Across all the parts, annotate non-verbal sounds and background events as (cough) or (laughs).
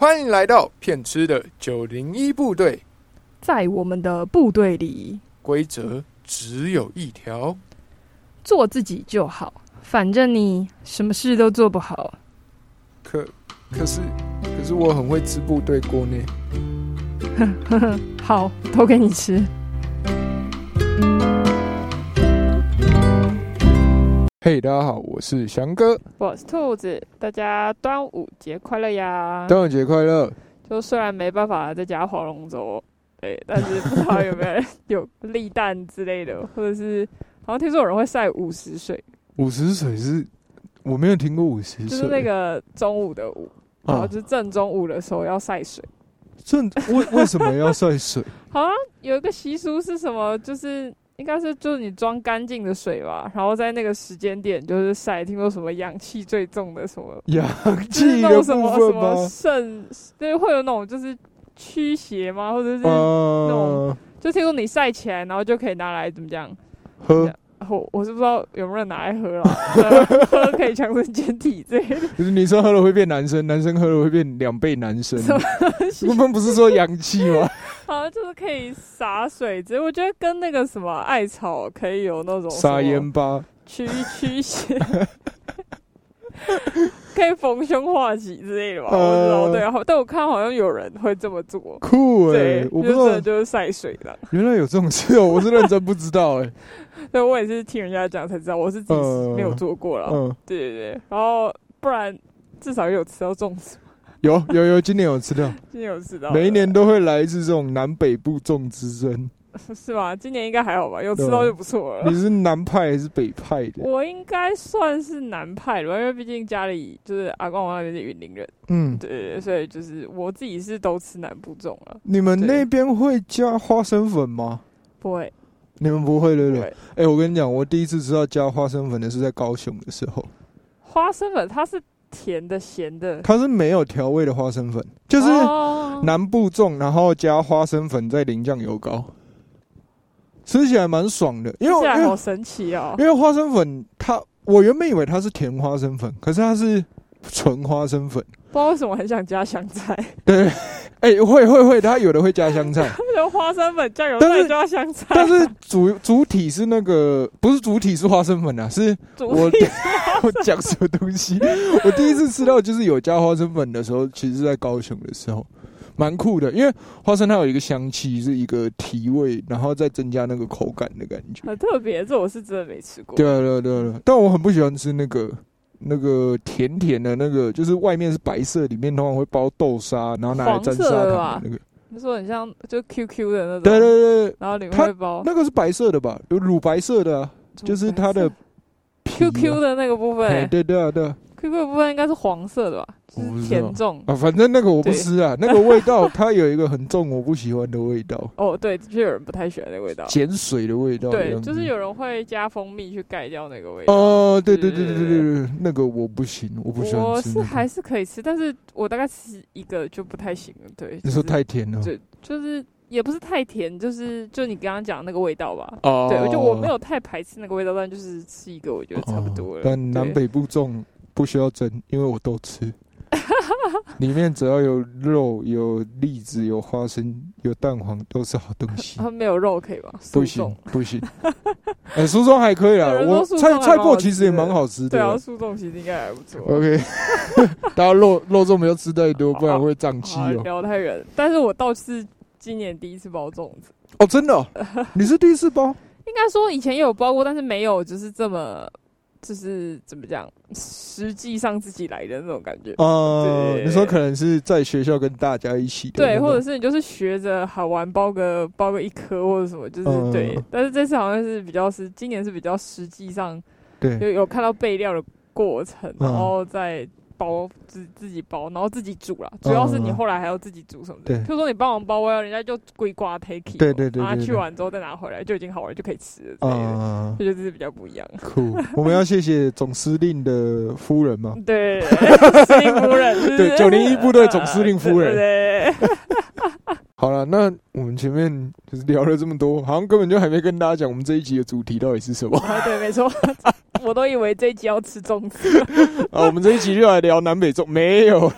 欢迎来到骗吃的九零一部队，在我们的部队里，规则只有一条，做自己就好，反正你什么事都做不好。可可是可是我很会吃部队锅呢。(laughs) 好，都给你吃。嘿，大家好，我是翔哥，我是兔子，大家端午节快乐呀！端午节快乐！就虽然没办法在家划龙舟，对，但是不知道有没有人有立蛋之类的，(laughs) 或者是好像听说有人会晒午时水。午时水是我没有听过午时水，就是那个中午的午，然后就是正中午的时候要晒水。正为为什么要晒水？(laughs) 好像有一个习俗是什么？就是。应该是就是你装干净的水吧，然后在那个时间点就是晒，听说什么氧气最重的什么 (laughs) 氧气的什么什么肾，对，会有那种就是驱邪吗？或者是那种，就听说你晒起来，然后就可以拿来怎么讲喝。(laughs) 我我是不知道有没有人拿来喝 (laughs) 了，喝可以强身健体这些。就是女生喝了会变男生，男生喝了会变两倍男生。我们不是说阳气吗？(laughs) 好像就是可以洒水，之类我觉得跟那个什么艾草可以有那种撒盐巴驱驱邪，(laughs) 可以逢凶化吉之类的吧？我知道，对，但我看好像有人会这么做，酷哎！我不知道就是晒水的，原来有这种事哦，我是认真不知道哎。(laughs) 对，我也是听人家讲才知道，我是自己没有做过了。嗯，对对对，然后不然至少有吃到粽子。有有有，今年有吃到，(laughs) 今年有吃到，每一年都会来一次这种南北部粽之争，(laughs) 是吧？今年应该还好吧，有吃到就不错了。你是南派还是北派的？我应该算是南派的，因为毕竟家里就是阿公那边是云林人，嗯，对，所以就是我自己是都吃南部粽了。你们那边会加花生粉吗？不会。你们不会对不对？哎，我跟你讲，我第一次知道加花生粉的是在高雄的时候。花生粉它是甜的、咸的，它是没有调味的花生粉，就是南部种，然后加花生粉再淋酱油膏，吃起来蛮爽的。因为好神奇哦！因为花生粉，它我原本以为它是甜花生粉，可是它是纯花生粉。不知道为什么很想加香菜。对。(laughs) 哎，会会会，它有的会加香菜，(laughs) 有花生粉、酱油再加香菜。但是主主体是那个，不是主体是花生粉啊，是我 (laughs) 我讲什么东西？我第一次吃到就是有加花生粉的时候，其实是在高雄的时候，蛮酷的，因为花生它有一个香气，是一个提味，然后再增加那个口感的感觉，很特别。这我是真的没吃过。对啊对啊对啊，但我很不喜欢吃那个。那个甜甜的那个，就是外面是白色，里面通常会包豆沙，然后拿来沾砂糖。那个你说很像就 QQ 的那种，对对对，然后里面会包那个是白色的吧？有乳白色的，就是它的 QQ 的那个部分。对对啊对。QQ 的部分应该是黄色的吧？甜重啊，反正那个我不吃啊，那个味道它有一个很重我不喜欢的味道。哦，对，的确有人不太喜欢那个味道，碱水的味道。对，就是有人会加蜂蜜去盖掉那个味道。哦，对对对对对对，那个我不行，我不喜欢。我是还是可以吃，但是我大概吃一个就不太行了。对，你说太甜了。对，就是也不是太甜，就是就你刚刚讲那个味道吧。哦，对，就我没有太排斥那个味道，但就是吃一个我觉得差不多了。但南北部重。不需要蒸，因为我都吃。(laughs) 里面只要有肉、有栗子、有花生、有蛋黄，都是好东西。它 (laughs) 没有肉可以吗？不行，不行。(laughs) 哎，酥粽还可以啊。我菜菜脯其实也蛮好吃的。对啊，苏粽其实应该还不错。OK，大家肉肉粽不要吃太多，不然会胀气哦。聊太远，但是我倒是今年第一次包粽子。哦，真的？你是第一次包？应该说以前也有包过，但是没有就是这么。就是怎么讲，实际上自己来的那种感觉。哦，你说可能是在学校跟大家一起，对，或者是你就是学着好玩，包个包个一颗或者什么，就是对。但是这次好像是比较是今年是比较实际上，对，有有看到备料的过程，然后再。包自自己包，然后自己煮了。主要是你后来还要自己煮什么的。对，就说你帮忙包，人家就归瓜 take。对对对。拿去完之后再拿回来，就已经好了，就可以吃了。啊，我觉得这是比较不一样。酷，我们要谢谢总司令的夫人吗？(laughs) 对，司令夫人。(laughs) 对，九零一部队总司令夫人。(laughs) 对。好了，那我们前面就是聊了这么多，好像根本就还没跟大家讲我们这一集的主题到底是什么。对，没错，(laughs) 我都以为这一集要吃粽子。啊，我们这一集就来聊南北粽，没有。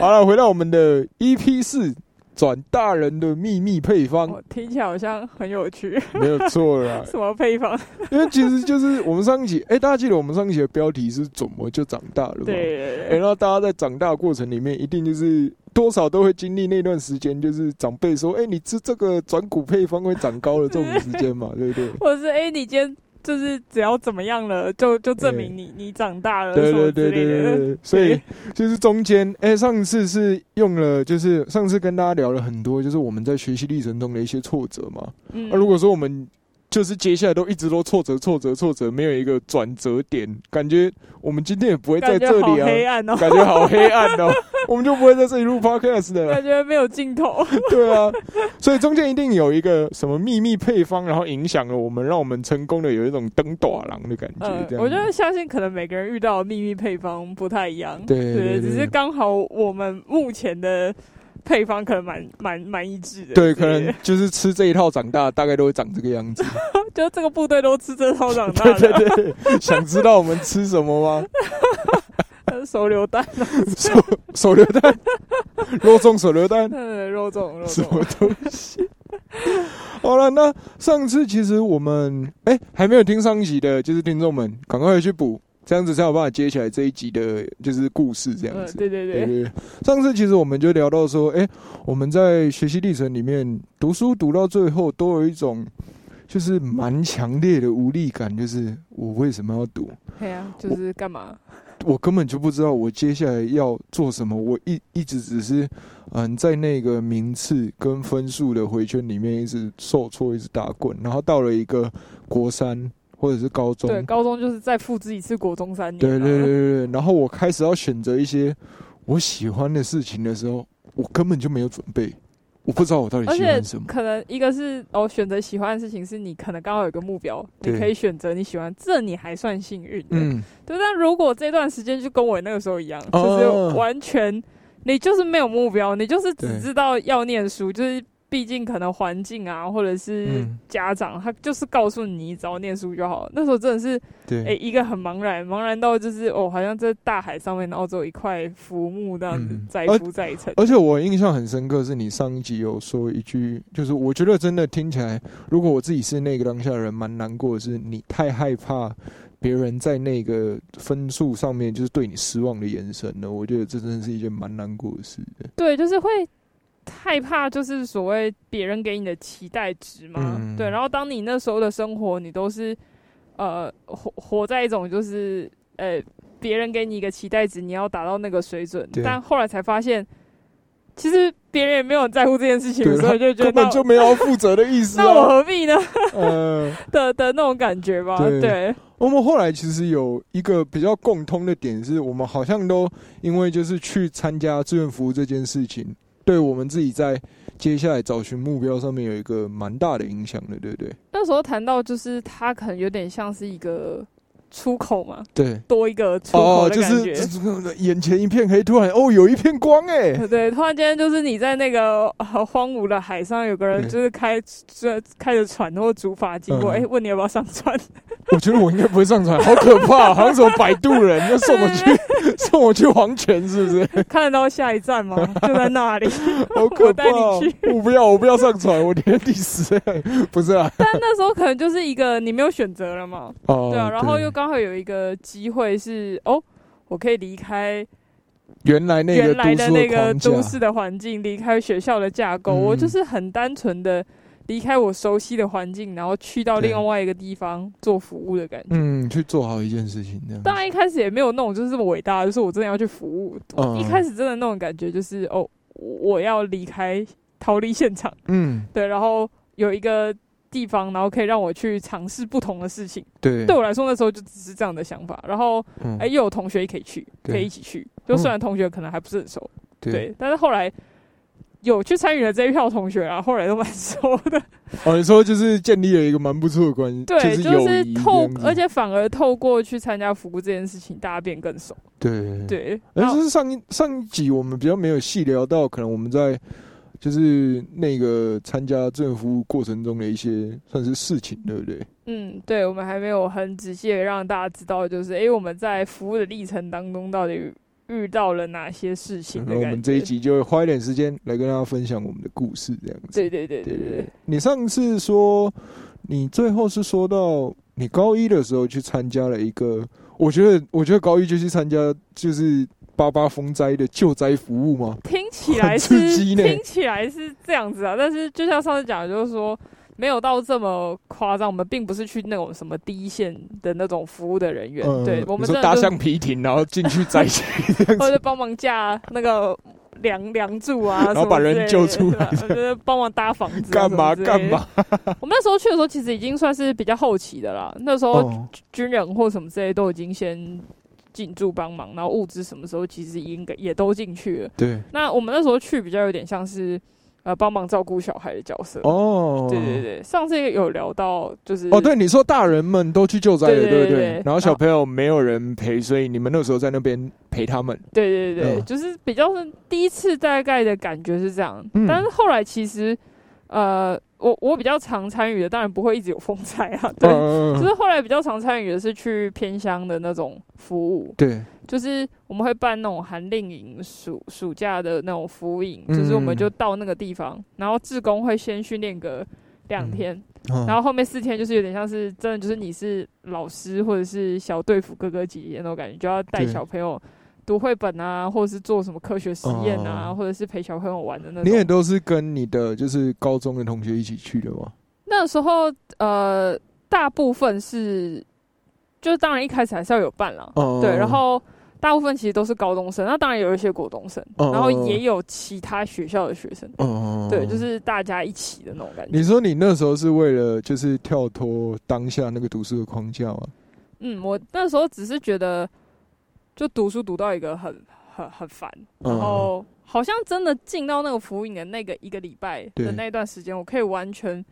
好了，回到我们的 EP 四。转大人的秘密配方，听起来好像很有趣。没有错啦，(laughs) 什么配方？因为其实就是我们上一集，哎，大家记得我们上一集的标题是怎么就长大了吗？对。哎，那大家在长大过程里面，一定就是多少都会经历那段时间，就是长辈说，哎，你吃这个转骨配方会长高的这种时间嘛，对不对？(laughs) 或者是哎，你今天。就是只要怎么样了，就就证明你你长大了，对对对对对。(laughs) 所以就是中间，哎，上次是用了，就是上次跟大家聊了很多，就是我们在学习历程中的一些挫折嘛。嗯。那如果说我们就是接下来都一直都挫折挫折挫折，没有一个转折点，感觉我们今天也不会在这里啊。黑暗哦，感觉好黑暗哦，(laughs) 我们就不会在这里录 podcast 的。感觉没有尽头。对啊，所以中间一定有一个什么秘密配方，然后影响了我们，让我们成功的有一种登短廊的感觉。嗯，我觉得相信可能每个人遇到的秘密配方不太一样。对对，只是刚好我们目前的。配方可能蛮蛮蛮一致的，对，可能就是吃这一套长大，大概都会长这个样子。(laughs) 就这个部队都吃这套长大，对对对。想知道我们吃什么吗？(laughs) 手榴弹，(laughs) 手手榴弹，肉粽手榴弹，嗯，肉粽肉粽，什么东西？好了，那上次其实我们哎还没有听上一集的，就是听众们赶快回去补。这样子才有办法接起来这一集的，就是故事这样子。对对对对。上次其实我们就聊到说，哎，我们在学习历程里面读书读到最后，都有一种就是蛮强烈的无力感，就是我为什么要读？对啊，就是干嘛？我根本就不知道我接下来要做什么。我一一直只是嗯，在那个名次跟分数的回圈里面一直受挫，一直打滚，然后到了一个国三。或者是高中，对，高中就是再复制一次国中三年。对对对对然后我开始要选择一些我喜欢的事情的时候，我根本就没有准备，我不知道我到底喜欢什么。可能一个是哦，选择喜欢的事情是你可能刚好有个目标，你可以选择你喜欢，这你还算幸运。嗯，对。但如果这段时间就跟我那个时候一样，就是完全你就是没有目标，你就是只知道要念书，就是。毕竟可能环境啊，或者是家长，他就是告诉你只要念书就好。那时候真的是，哎，一个很茫然，茫然到就是哦，好像在大海上面，然后只有一块浮木这样子载浮载沉。而且我印象很深刻，是你上一集有说一句，就是我觉得真的听起来，如果我自己是那个当下的人，蛮难过的是，你太害怕别人在那个分数上面就是对你失望的眼神了。我觉得这真的是一件蛮难过的事。对，就是会。害怕就是所谓别人给你的期待值嘛，对。然后当你那时候的生活，你都是呃活活在一种就是呃别人给你一个期待值，你要达到那个水准。但后来才发现，其实别人也没有在乎这件事情，所以就觉得根本就没有负责的意思。(laughs) 那我何必呢？(laughs) 呃 (laughs) 的的那种感觉吧。对。我们后来其实有一个比较共通的点，是我们好像都因为就是去参加志愿服务这件事情。对我们自己在接下来找寻目标上面有一个蛮大的影响的，对不对？那时候谈到就是他可能有点像是一个。出口嘛，对，多一个出口的感觉。眼前一片黑，突然哦，有一片光哎。对，突然间就是你在那个荒芜的海上，有个人就是开着开着船或竹筏经过，哎，问你要不要上船？(laughs) 我觉得我应该不会上船，好可怕，好像什么摆渡人要送我去 (laughs) 送我去黄泉，是不是？看得到下一站吗？(laughs) 就在那里，好可怕！我不要，我不要上船，我连地死。不是啊，但那时候可能就是一个你没有选择了嘛。哦，对啊，然后又刚。刚好有一个机会是哦，我可以离开原来那个原来的那个都市的环境，离开学校的架构，我就是很单纯的离开我熟悉的环境，然后去到另外一个地方做服务的感觉。嗯，去做好一件事情。这样，当然一开始也没有那种就是这么伟大，就是我真的要去服务。一开始真的那种感觉就是哦，我要离开逃离现场。嗯，对，然后有一个。地方，然后可以让我去尝试不同的事情。对，对我来说那时候就只是这样的想法。然后，哎，又有同学也可以去，可以一起去。就虽然同学可能还不是很熟，对，但是后来有去参与了这一票同学啊，后来都蛮熟的。哦，你说就是建立了一个蛮不错的关系，对，就是透，而且反而透过去参加服务这件事情，大家变更熟。对对，但是上一上一集我们比较没有细聊到，可能我们在。就是那个参加志愿服务过程中的一些算是事情，对不对？嗯，对，我们还没有很仔细的让大家知道，就是哎，我们在服务的历程当中到底遇到了哪些事情。那我们这一集就会花一点时间来跟大家分享我们的故事，这样子。对对对对对。你上次说，你最后是说到你高一的时候去参加了一个，我觉得，我觉得高一就去参加，就是。八八风灾的救灾服务吗？听起来是听起来是这样子啊，但是就像上次讲的，就是说没有到这么夸张。我们并不是去那种什么第一线的那种服务的人员，对我们说搭橡皮艇，然后进去灾区，(laughs) 或者帮忙架那个梁梁柱啊，(laughs) 然后把人救出来，就是帮忙搭房子，干嘛干嘛？我们那时候去的时候，其实已经算是比较后期的啦。那时候军人或什么之类都已经先。进驻帮忙，然后物资什么时候其实应该也都进去了。对，那我们那时候去比较有点像是呃帮忙照顾小孩的角色。哦，对对对，上次有聊到就是哦，对，你说大人们都去救灾了，对不对？然后小朋友没有人陪，所以你们那时候在那边陪他们。对对对，就是比较是第一次大概的感觉是这样，但是后来其实呃。我我比较常参与的，当然不会一直有风采啊。对，(laughs) 就是后来比较常参与的是去偏乡的那种服务。对，就是我们会办那种寒令营、暑暑假的那种服务营，就是我们就到那个地方，然后志工会先训练个两天，然后后面四天就是有点像是真的，就是你是老师或者是小队服哥哥姐姐那种感觉，就要带小朋友。读绘本啊，或者是做什么科学实验啊，或者是陪小朋友玩的那种。你也都是跟你的就是高中的同学一起去的吗？那时候呃，大部分是，就是当然一开始还是要有伴了，对。然后大部分其实都是高中生，那当然有一些国中生，然后也有其他学校的学生，对，就是大家一起的那种感觉。你说你那时候是为了就是跳脱当下那个读书的框架吗？嗯，我那时候只是觉得。就读书读到一个很很很烦，然后好像真的进到那个服务营的那个一个礼拜的那段时间，我可以完全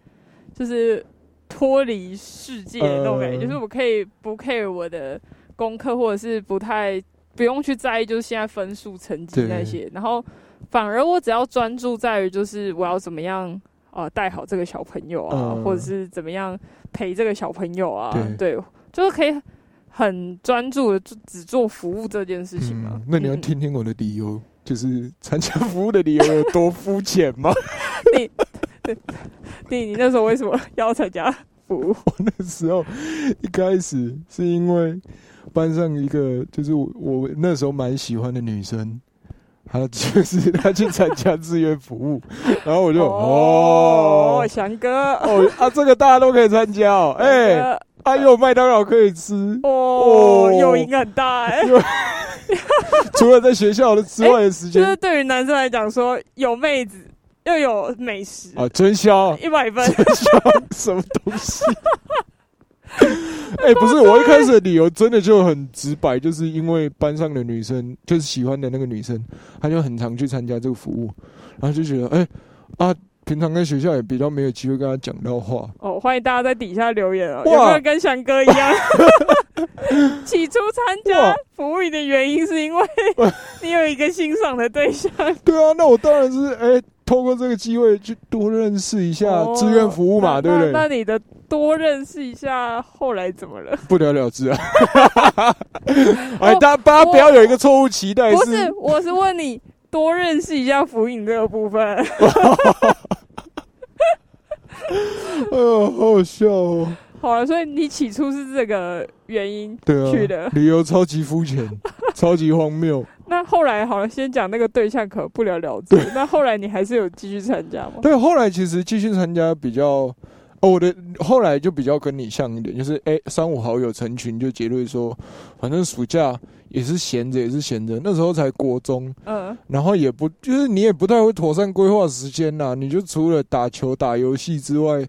就是脱离世界那种感觉，就是我可以不 care 我的功课，或者是不太不用去在意，就是现在分数成绩那些，然后反而我只要专注在于就是我要怎么样啊带好这个小朋友啊，或者是怎么样陪这个小朋友啊，对，就是可以。很专注的，就只做服务这件事情吗？那你要听听我的理由，就是参加服务的理由有多肤浅吗？(laughs) 你，你，你那时候为什么要参加服务？(laughs) 我那时候一开始是因为班上一个，就是我我那时候蛮喜欢的女生，她就是她去参加志愿服务，(laughs) 然后我就哦，翔哥哦啊，这个大家都可以参加哦，哎。还有麦当劳可以吃哦，诱因很大哎。(laughs) (laughs) 除了在学校的之外的时间，就是对于男生来讲，说有妹子又有美食啊，真香，一百分，真香，什么东西？哎，(laughs) 不是，我一开始的理由真的就很直白，就是因为班上的女生就是喜欢的那个女生，她就很常去参加这个服务，然后就觉得，哎啊。平常跟学校也比较没有机会跟他讲到话哦，欢迎大家在底下留言哦，有没有跟翔哥一样？(laughs) 起初参加服务的原因是因为 (laughs) 你有一个欣赏的对象。对啊，那我当然是哎，透过这个机会去多认识一下志愿服务嘛，对不对？那你的多认识一下，后来怎么了？不了了之啊！(laughs) 哎，大家不要有一个错误期待，不是，我是问你。多认识一下浮影这个部分。(laughs) 哎呦，好好笑哦！好了，所以你起初是这个原因去的，理由超级肤浅，(laughs) 超级荒谬。那后来好了，先讲那个对象，可不了了之。那后来你还是有继续参加吗？对，后来其实继续参加比较。哦，我的后来就比较跟你像一点，就是哎，三五好友成群就结论说，反正暑假也是闲着，也是闲着。那时候才国中，嗯，然后也不就是你也不太会妥善规划时间啦，你就除了打球打游戏之外。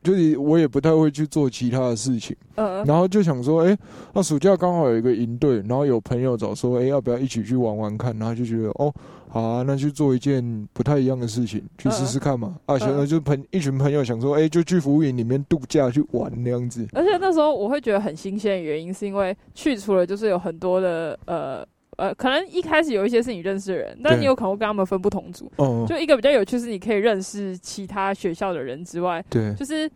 就是我也不太会去做其他的事情，嗯，然后就想说，哎，那暑假刚好有一个营队，然后有朋友找说，哎，要不要一起去玩玩看？然后就觉得，哦，好啊，那去做一件不太一样的事情，去试试看嘛。啊，想就朋一群朋友想说，哎，就去服务营里面度假去玩那样子。而且那时候我会觉得很新鲜的原因，是因为去除了就是有很多的呃呃，可能一开始有一些是你认识的人，但你有可能会跟他们分不同组。哦。就一个比较有趣是，你可以认识其他学校的人之外，对，就是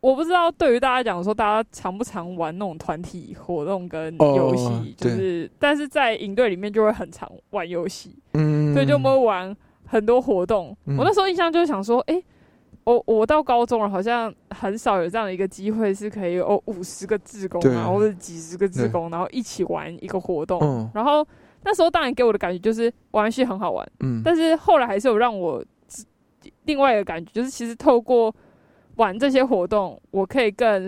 我不知道对于大家讲说，大家常不常玩那种团体活动跟游戏，就是但是在营队里面就会很常玩游戏，嗯，所以就没玩很多活动。我那时候印象就是想说，哎。我我到高中了，好像很少有这样的一个机会，是可以有五十个志工啊，或者几十个志工，然后一起玩一个活动。然后那时候当然给我的感觉就是玩游戏很好玩，嗯，但是后来还是有让我另外一个感觉，就是其实透过玩这些活动，我可以更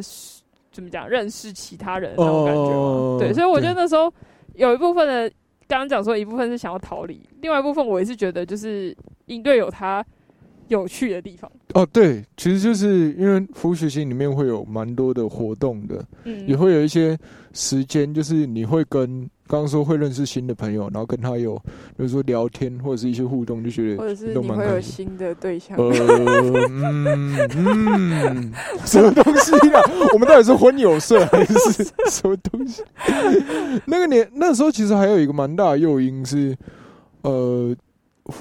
怎么讲认识其他人那种感觉。对，所以我觉得那时候有一部分的刚刚讲说一部分是想要逃离，另外一部分我也是觉得就是应队有他。有趣的地方哦，对，其实就是因为服务学习里面会有蛮多的活动的，嗯，也会有一些时间，就是你会跟刚刚说会认识新的朋友，然后跟他有，比如说聊天或者是一些互动，就觉得或者是你会有新的对象，呃，嗯嗯，什么东西啊？(laughs) 我们到底是婚友社还是什么东西？那个年那时候其实还有一个蛮大的诱因是，呃，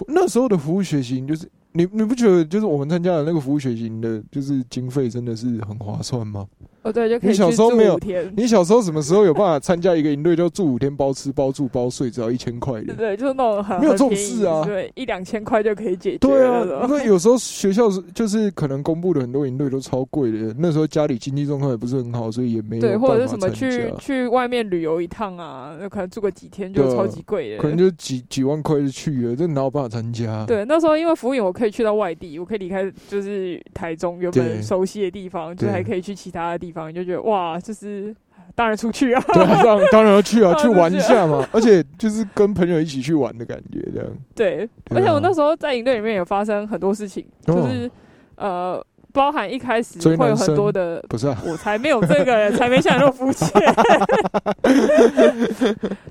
那时候的服务学习就是。你你不觉得就是我们参加的那个服务学习的，就是经费真的是很划算吗？哦，对，就可以你小时候没有？你小时候什么时候有办法参加一个营队，就住五天，包吃包住包睡，只要一千块？对对，就是那种很没有这种事啊，对，一两千块就可以解决。对啊，因为有时候学校是就是可能公布的很多营队都超贵的，那时候家里经济状况也不是很好，所以也没有对，或者是什么去去外面旅游一趟啊，那可能住个几天就超级贵的，可能就几几万块就去了，这哪有办法参加？对，那时候因为服务员我可以去到外地，我可以离开就是台中原本熟悉的地方，就还可以去其他的地方，就觉得哇。就是当然出去啊，对，当当然要 (laughs) 去啊，去玩一下嘛。而且就是跟朋友一起去玩的感觉，这样。对，而且我那时候在营队里面有发生很多事情，就是呃。包含一开始会有很多的，不是，啊我才没有这个，才没想那么肤浅。(laughs)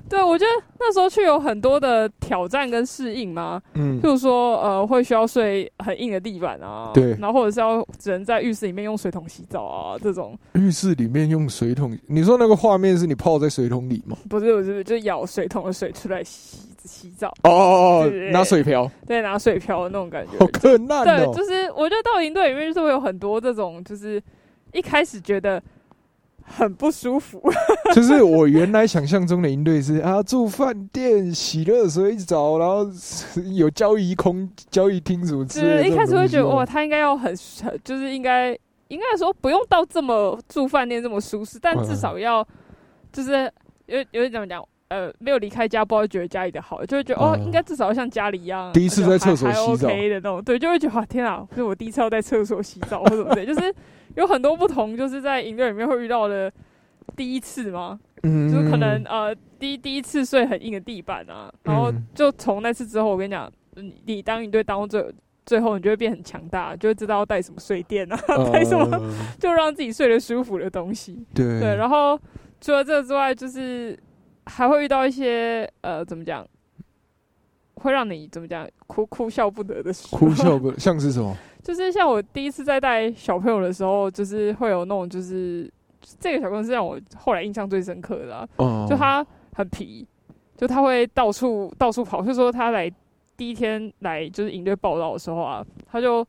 对，我觉得那时候去有很多的挑战跟适应嘛，嗯，就是说呃，会需要睡很硬的地板啊，对，然后或者是要只能在浴室里面用水桶洗澡啊，这种。浴室里面用水桶，你说那个画面是你泡在水桶里吗？不是，不是，就舀水桶的水出来洗。洗澡哦哦哦，拿水瓢，对，拿水瓢的那种感觉，好困难哦。对，就是我觉得到营队里面就是会有很多这种，就是一开始觉得很不舒服。(laughs) 就是我原来想象中的营队是啊，住饭店、洗热水澡，然后有交易空、交易厅什么之类的。一开始会觉得哇，他应该要很，就是应该应该说不用到这么住饭店这么舒适，但至少要就是有有点怎么讲。呃，没有离开家，不会觉得家里的好，就会觉得哦，应该至少要像家里一样，第一次在厕所洗澡的那种，对，就会觉得哇，天啊，是我第一次要在厕所洗澡，或者对，(laughs) 就是有很多不同，就是在营队里面会遇到的第一次吗？嗯，就是可能呃，第第一次睡很硬的地板啊，然后就从那次之后，我跟你讲，你当营队当到最最后，你就会变很强大，就会知道要带什么睡垫啊，(laughs) 带什么就让自己睡得舒服的东西。对对，然后除了这之外，就是。还会遇到一些呃，怎么讲，会让你怎么讲哭哭笑不得的事。哭笑不得像是什么？(laughs) 就是像我第一次在带小朋友的时候，就是会有那种，就是这个小朋友是让我后来印象最深刻的。哦。就他很皮，就他会到处到处跑。就说他来第一天来就是营队报道的时候啊，他就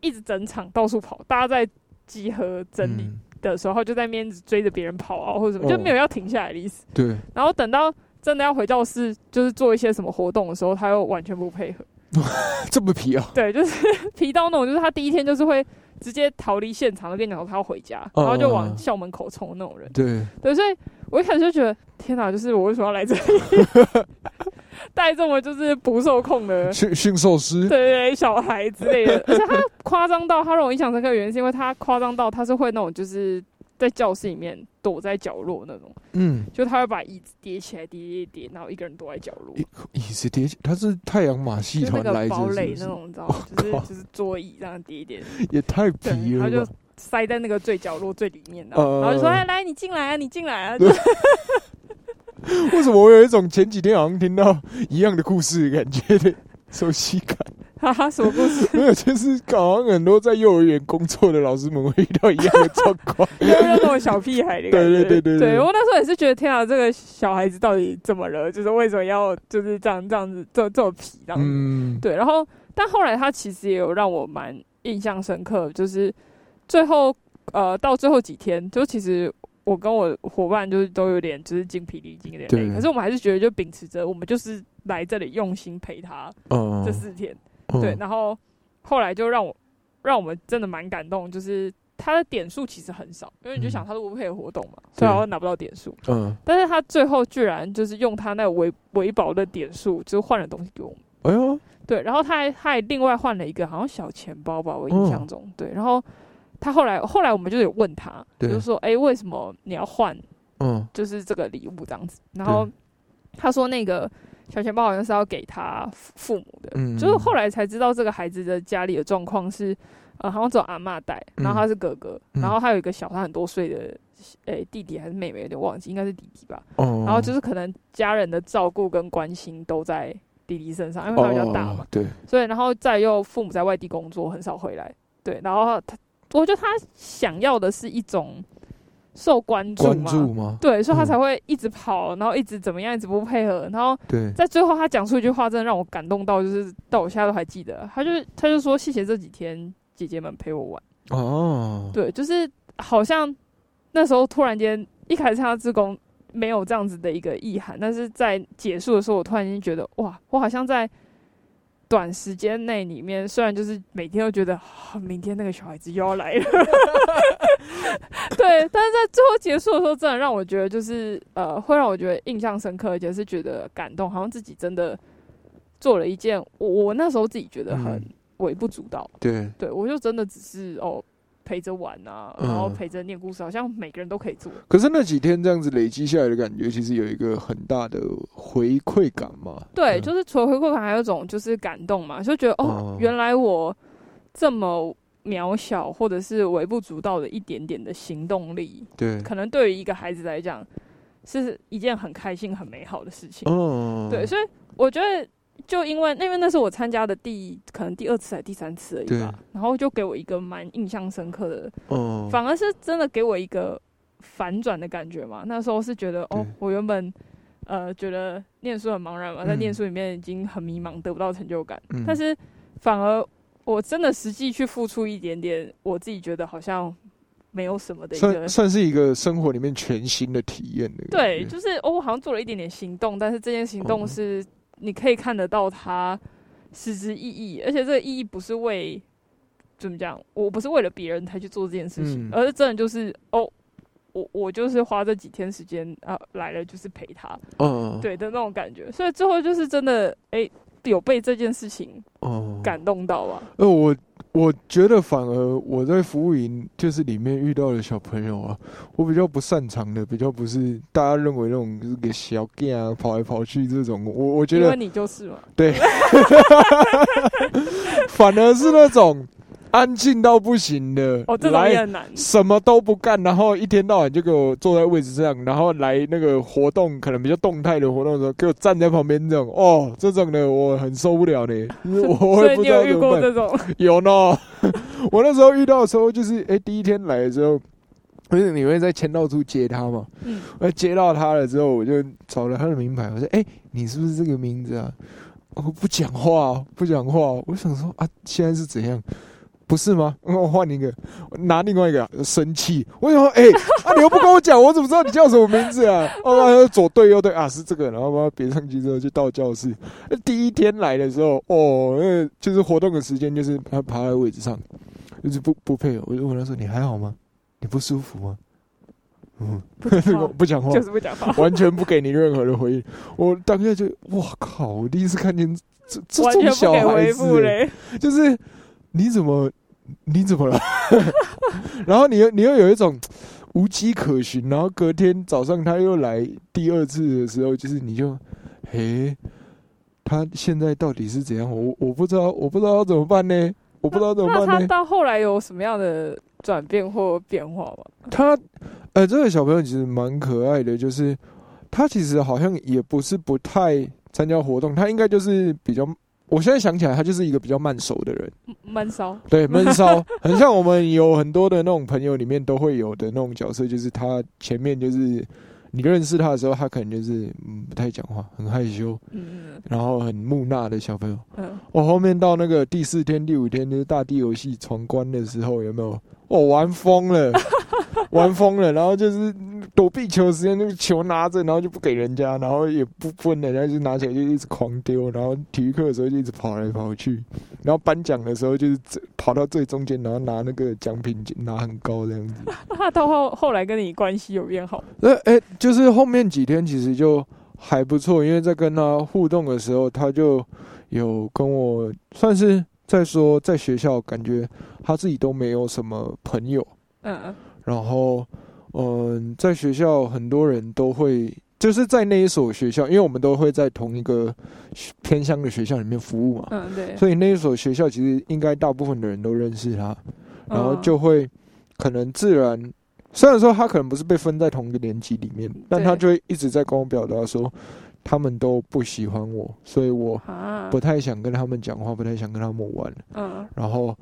一直整场到处跑，大家在集合整理。的时候就在面子追着别人跑啊，或者什么，就没有要停下来的意思。对。然后等到真的要回教室，就是做一些什么活动的时候，他又完全不配合。(laughs) 这么皮啊？对，就是皮到那种，就是他第一天就是会直接逃离现场，跟你讲他要回家，然后就往校门口冲的那种人。对。对，所以我一开始就觉得，天哪，就是我为什么要来这里？(laughs) 带这么就是不受控的驯驯兽师，对对，小孩之类的，(laughs) 而且他夸张到他让我印象深刻的原因，是因为他夸张到他是会那种就是在教室里面躲在角落那种，嗯，就他会把椅子叠起来叠叠叠，然后一个人躲在角落，椅子叠起，他是太阳马戏团来堡垒那种，你知道吗？就是就是桌椅这样叠叠，也太皮了，他就塞在那个最角落最里面的，然后就说：“哎，来，你进来啊，你进来啊。(laughs) ” (laughs) 为什么我有一种前几天好像听到一样的故事感觉的熟悉感？哈哈，什么故事？没有，就是好像很多在幼儿园工作的老师们会遇到一样的状况，(laughs) 有那种小屁孩的感觉。对对对对，对我那时候也是觉得，天啊，这个小孩子到底怎么了？就是为什么要就是这样这样子这这么皮这样子？对，然后但后来他其实也有让我蛮印象深刻，就是最后呃到最后几天，就其实。我跟我伙伴就是都有点就是精疲力尽有点累，可是我们还是觉得就秉持着我们就是来这里用心陪他这四天，对，然后后来就让我让我们真的蛮感动，就是他的点数其实很少，因为你就想他是不配合活动嘛，最后拿不到点数，嗯，但是他最后居然就是用他那个维维保的点数，就换了东西给我们，哎呦，对，然后他还他还另外换了一个好像小钱包吧，我印象中，对，然后。他后来，后来我们就有问他，就说：“哎，为什么你要换？嗯，就是这个礼物这样子。”然后他说：“那个小钱包好像是要给他父母的，就是后来才知道这个孩子的家里的状况是，呃，好像只有阿妈带，然后他是哥哥，然后还有一个小他很多岁的，诶，弟弟还是妹妹，有点忘记，应该是弟弟吧。然后就是可能家人的照顾跟关心都在弟弟身上，因为他比较大嘛，对，所以然后再又父母在外地工作，很少回来，对，然后他。我觉得他想要的是一种受关注嘛，对，所以他才会一直跑，然后一直怎么样，一直不配合，然后在最后他讲出一句话，真的让我感动到，就是到我现在都还记得。他就他就说谢谢这几天姐姐们陪我玩哦，对，就是好像那时候突然间一开始参加自工没有这样子的一个意涵，但是在结束的时候，我突然间觉得哇，我好像在。短时间内里面，虽然就是每天都觉得明天那个小孩子又要来了，(laughs) 对，但是在最后结束的时候，真的让我觉得就是呃，会让我觉得印象深刻，而且是觉得感动，好像自己真的做了一件我我那时候自己觉得很微不足道，对，对我就真的只是哦。陪着玩啊，然后陪着念故事，好像每个人都可以做。可是那几天这样子累积下来的感觉，其实有一个很大的回馈感嘛。对，就是除了回馈感，还有一种就是感动嘛，就觉得哦，原来我这么渺小，或者是微不足道的一点点的行动力，对，可能对于一个孩子来讲，是一件很开心、很美好的事情。嗯，对，所以我觉得。就因为因为那是我参加的第可能第二次还是第三次而已吧，然后就给我一个蛮印象深刻的，反而是真的给我一个反转的感觉嘛。那时候是觉得哦，我原本呃觉得念书很茫然嘛，在念书里面已经很迷茫，得不到成就感，但是反而我真的实际去付出一点点，我自己觉得好像没有什么的一个，算是一个生活里面全新的体验的。对，就是哦，我好像做了一点点行动，但是这件行动是。你可以看得到它实质意义，而且这个意义不是为怎么讲，我不是为了别人才去做这件事情，而是真的就是哦，我我就是花这几天时间啊来了，就是陪他，嗯，对的那种感觉，所以最后就是真的哎，有被这件事情哦感动到啊。呃，我。我觉得反而我在服务营就是里面遇到的小朋友啊，我比较不擅长的，比较不是大家认为那种就是给小 gay 啊，跑来跑去这种。我我觉得，因为你就是嘛。对，(laughs) 反而是那种。安静到不行的，哦，这种也很难，什么都不干，然后一天到晚就给我坐在位置上，然后来那个活动，可能比较动态的活动的时候，给我站在旁边这种，哦，这种的我很受不了的。所以你有遇过这种？有呢，我那时候遇到的时候，就是哎，第一天来的时候，不是你会在签到处接他嘛？嗯，我接到他了之后，我就找了他的名牌，我说，哎，你是不是这个名字啊？我不讲话，不讲话，我想说啊，现在是怎样？不是吗？我换一个，拿另外一个生气。我说：“哎，(laughs) 啊，你又不跟我讲，我怎么知道你叫什么名字啊？” (laughs) 哦，左对右对啊，是这个。然后把它别上去之后，就到教室。第一天来的时候，哦，那就是活动的时间，就是他爬在位置上，就是不不配合。我就问他说：“你还好吗？你不舒服吗？”嗯，不讲话，(laughs) 就是不讲话，完全不给你任何的回应。我当下就，哇靠！我第一次看见这这种小孩子，就是。你怎么？你怎么了？(laughs) 然后你又你又有一种无迹可寻，然后隔天早上他又来第二次的时候，就是你就，诶，他现在到底是怎样？我我不知道，我不知道要怎么办呢？我不知道怎么办呢？他到后来有什么样的转变或变化吗？他，呃，这个小朋友其实蛮可爱的，就是他其实好像也不是不太参加活动，他应该就是比较。我现在想起来，他就是一个比较慢熟的人，闷骚，对，(laughs) 闷骚，很像我们有很多的那种朋友里面都会有的那种角色，就是他前面就是你认识他的时候，他可能就是嗯不太讲话，很害羞，嗯，然后很木讷的小朋友，嗯，我后面到那个第四天、第五天就是大地游戏闯关的时候，有没有？我玩疯了。(laughs) 玩疯了，然后就是躲避球时间，那个球拿着，然后就不给人家，然后也不分人家，就拿起来就一直狂丢，然后体育课的时候就一直跑来跑去，然后颁奖的时候就是跑到最中间，然后拿那个奖品拿很高这样子。(laughs) 那他到后后来跟你关系有变好？那哎，就是后面几天其实就还不错，因为在跟他互动的时候，他就有跟我算是在说，在学校感觉他自己都没有什么朋友。嗯嗯。然后，嗯，在学校很多人都会，就是在那一所学校，因为我们都会在同一个偏乡的学校里面服务嘛，嗯，对，所以那一所学校其实应该大部分的人都认识他，然后就会可能自然，虽然说他可能不是被分在同一个年级里面，但他就会一直在跟我表达说，他们都不喜欢我，所以我不太想跟他们讲话，不太想跟他们玩，嗯，然后。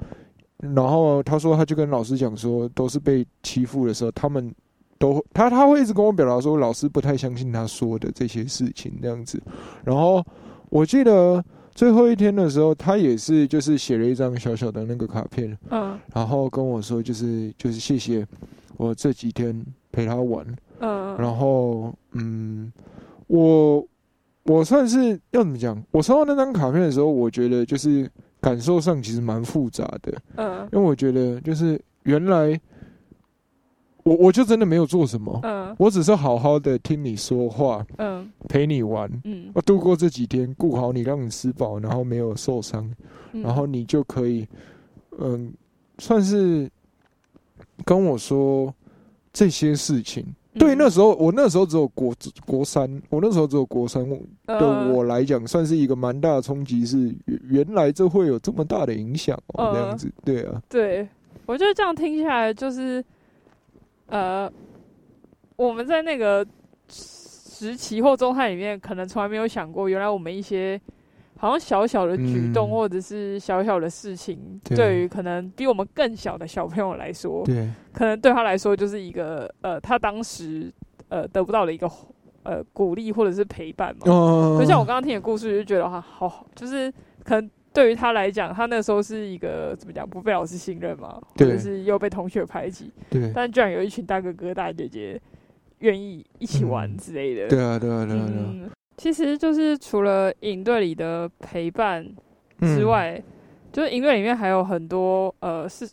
然后他说，他就跟老师讲说，都是被欺负的时候，他们都他他会一直跟我表达说，老师不太相信他说的这些事情这样子。然后我记得最后一天的时候，他也是就是写了一张小小的那个卡片，嗯，然后跟我说就是就是谢谢我这几天陪他玩，嗯，然后嗯，我我算是要怎么讲？我收到那张卡片的时候，我觉得就是。感受上其实蛮复杂的，嗯，因为我觉得就是原来我我就真的没有做什么，嗯，我只是好好的听你说话，嗯，陪你玩，嗯，我度过这几天，顾好你，让你吃饱，然后没有受伤，然后你就可以，嗯，算是跟我说这些事情。对，那时候我那时候只有国国三，我那时候只有国三的我来讲，算是一个蛮大的冲击，是原来这会有这么大的影响哦，这样子，对啊，对，我觉得这样听下来，就是呃，我们在那个时期或状态里面，可能从来没有想过，原来我们一些。好像小小的举动或者是小小的事情，对。于可能比我们更小的小朋友来说，对，可能对他来说就是一个呃，他当时呃得不到的一个呃鼓励或者是陪伴嘛。就像我刚刚听的故事，就觉得哈，好，就是可能对于他来讲，他那时候是一个怎么讲，不被老师信任嘛，或者是又被同学排挤，对。但居然有一群大哥哥大姐姐愿意一起玩之类的，对啊，对啊，对啊，对啊。其实就是除了营队里的陪伴之外，就是营队里面还有很多呃是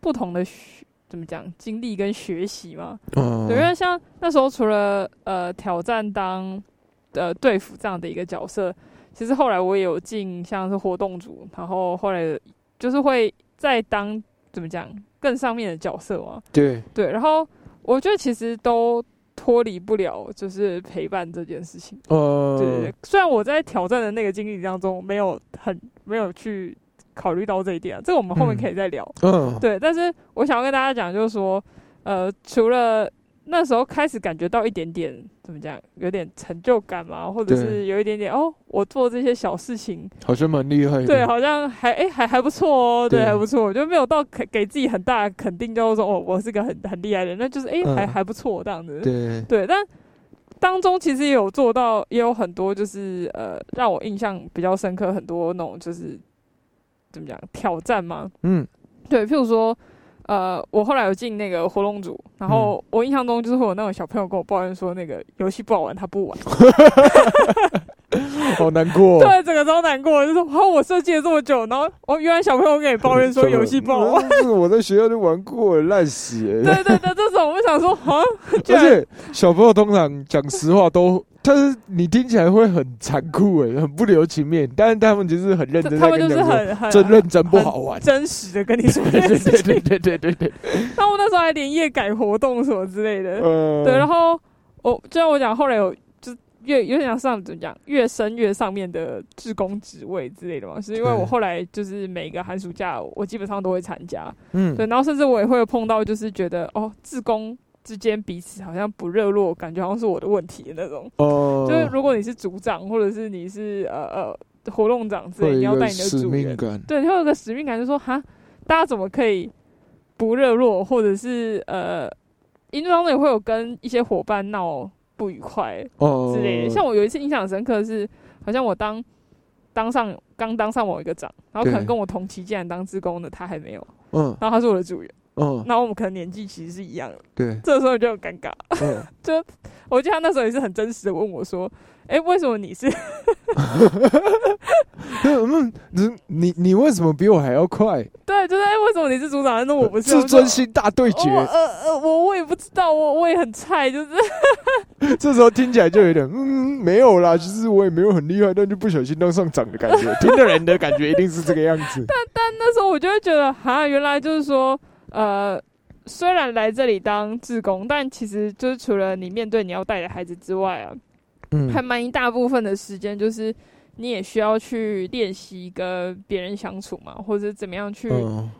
不同的学怎么讲经历跟学习嘛。嗯。对，因为像那时候除了呃挑战当呃队服这样的一个角色，其实后来我也有进像是活动组，然后后来就是会再当怎么讲更上面的角色嘛。对。对，然后我觉得其实都。脱离不了就是陪伴这件事情。呃，对，虽然我在挑战的那个经历当中没有很没有去考虑到这一点，这个我们后面可以再聊。嗯，对，但是我想要跟大家讲，就是说，呃，除了。那时候开始感觉到一点点怎么讲，有点成就感嘛，或者是有一点点哦，我做这些小事情。好像蛮厉害，对，好像还哎还还不错哦，对，还不错，我觉得没有到给给自己很大的肯定，就是说哦，我是个很很厉害的人，那就是哎还还不错这样子，对。对，但当中其实也有做到，也有很多就是呃让我印象比较深刻，很多那种就是怎么讲挑战嘛，嗯，对，譬如说。呃，我后来有进那个活动组，然后我印象中就是会有那种小朋友跟我抱怨说，那个游戏不好玩，他不玩，(laughs) 好难过。对，整个超难过，就是说，我设计了这么久，然后我原来小朋友跟你抱怨说 (laughs) 游戏不好玩，是我在学校就玩过，烂死。(laughs) 对对对，这种我想说，啊，而且小朋友通常讲实话都。但是你听起来会很残酷诶，(laughs) 很不留情面，但是他们就是很认真，他们就是很很真认真不好玩，真实的跟你说，(laughs) 对对对对对对对。他们那时候还连夜改活动什么之类的，对。然后我就像我讲，后来有就越有点像上怎么讲，越升越上面的志工职位之类的嘛，是因为我后来就是每个寒暑假我基本上都会参加，嗯，对。然后甚至我也会碰到，就是觉得哦，志工。之间彼此好像不热络，感觉好像是我的问题的那种。哦，就是如果你是组长，或者是你是呃呃活动长之类，你要带你的组员，对，会有个使命感，就说哈，大家怎么可以不热络，或者是呃，因为当中也会有跟一些伙伴闹不愉快哦之类的。像我有一次印象深刻是，好像我当当上刚当上某一个长，然后可能跟我同期竟然当职工的他还没有，嗯，然后他是我的组员。嗯，那我们可能年纪其实是一样的，对，这时候就很尴尬。嗯，(laughs) 就我记得他那时候也是很真实的问我说：“哎，为什么你是？(laughs) 嗯，你你你为什么比我还要快？对，就是哎，为什么你是组长，那我不是？自尊心大对决。呃呃，我我也不知道，我我也很菜，就是。(laughs) 这时候听起来就有点嗯，没有啦，其实我也没有很厉害，但就不小心当上长的感觉。听的人的感觉一定是这个样子。但但那时候我就会觉得，哈，原来就是说。呃，虽然来这里当志工，但其实就是除了你面对你要带的孩子之外啊，嗯，还蛮一大部分的时间，就是你也需要去练习跟别人相处嘛，或者怎么样去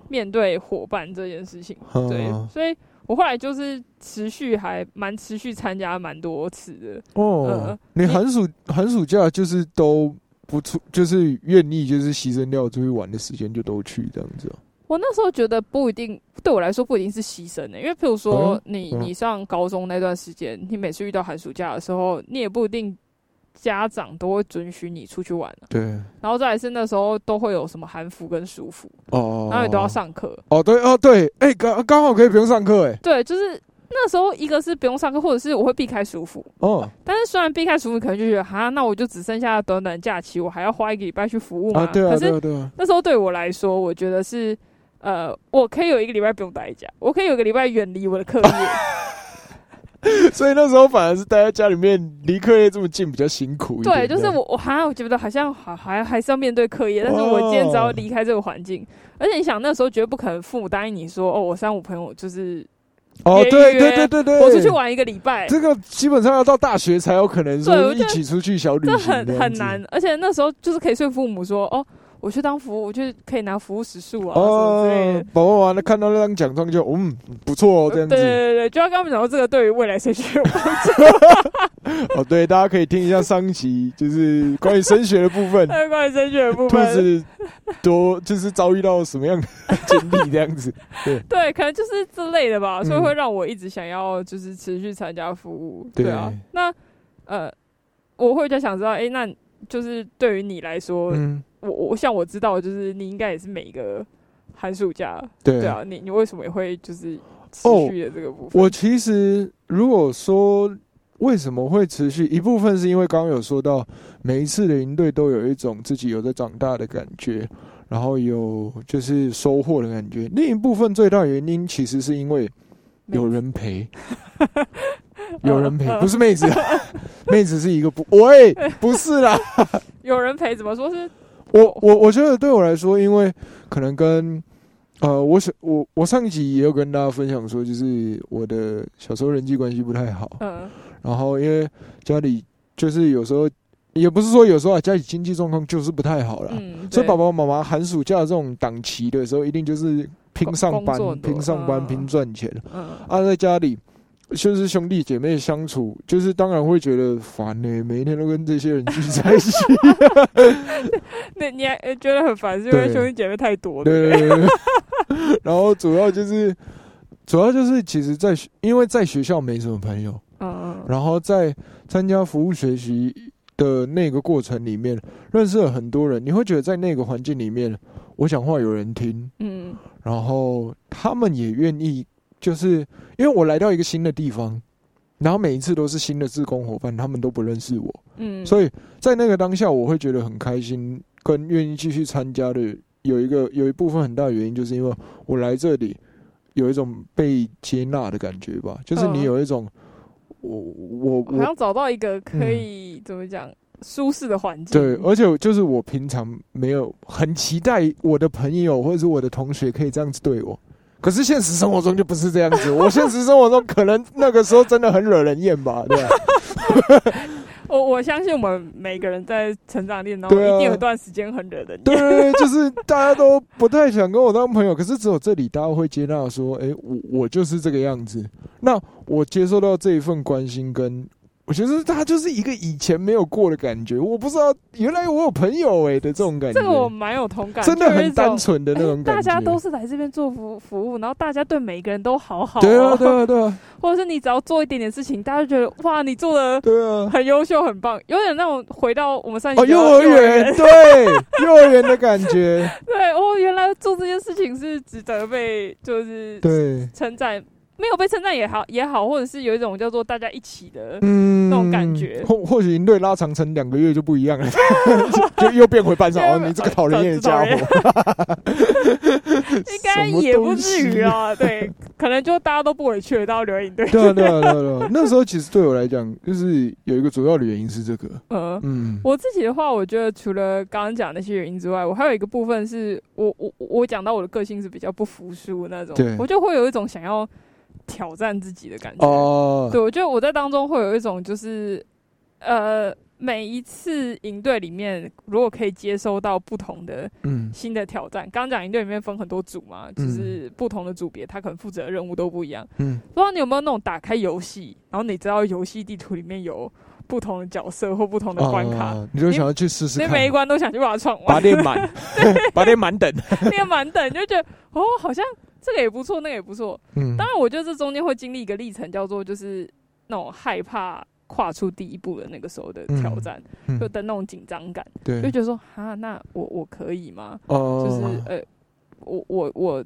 面对伙伴这件事情。对，所以我后来就是持续还蛮持续参加蛮多次的。哦，你寒暑寒暑假就是都不出，就是愿意就是牺牲掉出去玩的时间，就都去这样子。我那时候觉得不一定，对我来说不一定是牺牲的，因为譬如说你你上高中那段时间，你每次遇到寒暑假的时候，你也不一定家长都会准许你出去玩。对，然后再来是那时候都会有什么寒服跟暑服哦，然后你都要上课。哦，对哦对，哎刚刚好可以不用上课哎，对，就是那时候一个是不用上课，或者是我会避开暑服。哦，但是虽然避开暑服，可能就觉得哈，那我就只剩下短短假期，我还要花一个礼拜去服务嘛，对啊，对啊，对啊，那时候对我来说，我觉得是。呃，我可以有一个礼拜不用待家，我可以有个礼拜远离我的课业，(laughs) 所以那时候反而是待在家里面，离课业这么近比较辛苦。对，就是我，我好像觉得好像还还还是要面对课业，但是我今天只要离开这个环境，而且你想那时候绝对不可能父母答应你说，哦，我三五朋友就是哦，对对对对对，我出去玩一个礼拜，这个基本上要到大学才有可能说一起出去小旅行，这很很难，而且那时候就是可以说服父母说，哦。我去当服务，我就可以拿服务时数啊，哦，宝宝完了看到那张奖状就嗯不错哦，这样子。对对对，就要跟他们讲到这个对于未来升学有帮助。(laughs) 哦，对，大家可以听一下上一期，就是关于升学的部分。(laughs) 关于升学的部分，是多就是遭遇到什么样的经历这样子？(laughs) 对对，可能就是这类的吧，所以会让我一直想要就是持续参加服务。对啊，那呃，我会在想知道，哎，那就是对于你来说，嗯。我我像我知道，就是你应该也是每一个寒暑假，对啊，你你为什么也会就是持续的这个部分？我其实如果说为什么会持续，一部分是因为刚刚有说到，每一次的营队都有一种自己有在长大的感觉，然后有就是收获的感觉。另一部分最大原因其实是因为有人陪，(laughs) 有人陪，不是妹子，(laughs) 妹子是一个不，喂，不是啦，有人陪怎么说是？我我我觉得对我来说，因为可能跟呃，我想我我上一集也有跟大家分享说，就是我的小时候人际关系不太好，嗯，然后因为家里就是有时候也不是说有时候啊，家里经济状况就是不太好了，嗯，所以爸爸妈妈寒暑假这种档期的时候，一定就是拼上班、拼上班、拼赚钱，嗯，啊，在家里。就是兄弟姐妹相处，就是当然会觉得烦呢。每一天都跟这些人聚在一起，(laughs) 那你还觉得很烦，是因为兄弟姐妹太多了。对对对。(laughs) 然后主要就是，主要就是，其实，在因为在学校没什么朋友，嗯嗯。然后在参加服务学习的那个过程里面，认识了很多人。你会觉得在那个环境里面，我讲话有人听，嗯。然后他们也愿意。就是因为我来到一个新的地方，然后每一次都是新的志工伙伴，他们都不认识我，嗯，所以在那个当下，我会觉得很开心，跟愿意继续参加的有一个有一部分很大的原因，就是因为我来这里有一种被接纳的感觉吧，就是你有一种我我好像找到一个可以怎么讲舒适的环境，对，而且就是我平常没有很期待我的朋友或者是我的同学可以这样子对我。可是现实生活中就不是这样子，(laughs) 我现实生活中可能那个时候真的很惹人厌吧，对吧？(laughs) 我我相信我们每个人在成长历程中一定有一段时间很惹人厌，对，就是大家都不太想跟我当朋友，可是只有这里大家会接纳说，哎，我我就是这个样子，那我接受到这一份关心跟我觉得他就是一个以前没有过的感觉，我不知道原来我有朋友哎的这种感觉，这个我蛮有同感，真的很单纯的那种感觉。大家都是来这边做服服务，然后大家对每一个人都好好，对啊对啊对啊，或者是你只要做一点点事情，大家就觉得哇你做的对啊。很优秀很棒，有点那种回到我们上哦幼儿园对幼儿园的感觉，(laughs) 对哦原来做这件事情是值得被就是对。称赞。没有被称赞也好也好，或者是有一种叫做大家一起的嗯那种感觉。或或许营队拉长成两个月就不一样了，(laughs) 就又变回班上哦，你这个讨人厌的家伙。(laughs) 应该也不至于啊，对，可能就大家都不委屈到留营队。对啊对啊对啊对啊，那时候其实对我来讲，就是有一个主要的原因是这个。嗯嗯，我自己的话，我觉得除了刚刚讲那些原因之外，我还有一个部分是我我我讲到我的个性是比较不服输那种，我就会有一种想要。挑战自己的感觉，哦，对我觉得我在当中会有一种就是，呃，每一次营队里面，如果可以接收到不同的嗯。新的挑战，刚刚讲营队里面分很多组嘛，就是不同的组别，他可能负责的任务都不一样，嗯，不知道你有没有那种打开游戏，然后你知道游戏地图里面有不同的角色或不同的关卡，你就想要去试试，你每一关都想去把它闯完，把练满，(laughs) 对，(laughs) 把练满等，(laughs) 练满等，就觉得哦，好像。这个也不错，那个也不错。嗯，当然，我觉得这中间会经历一个历程，叫做就是那种害怕跨出第一步的那个时候的挑战，就的那种紧张感。对，就觉得说啊，那我我可以吗？哦，就是呃，我我我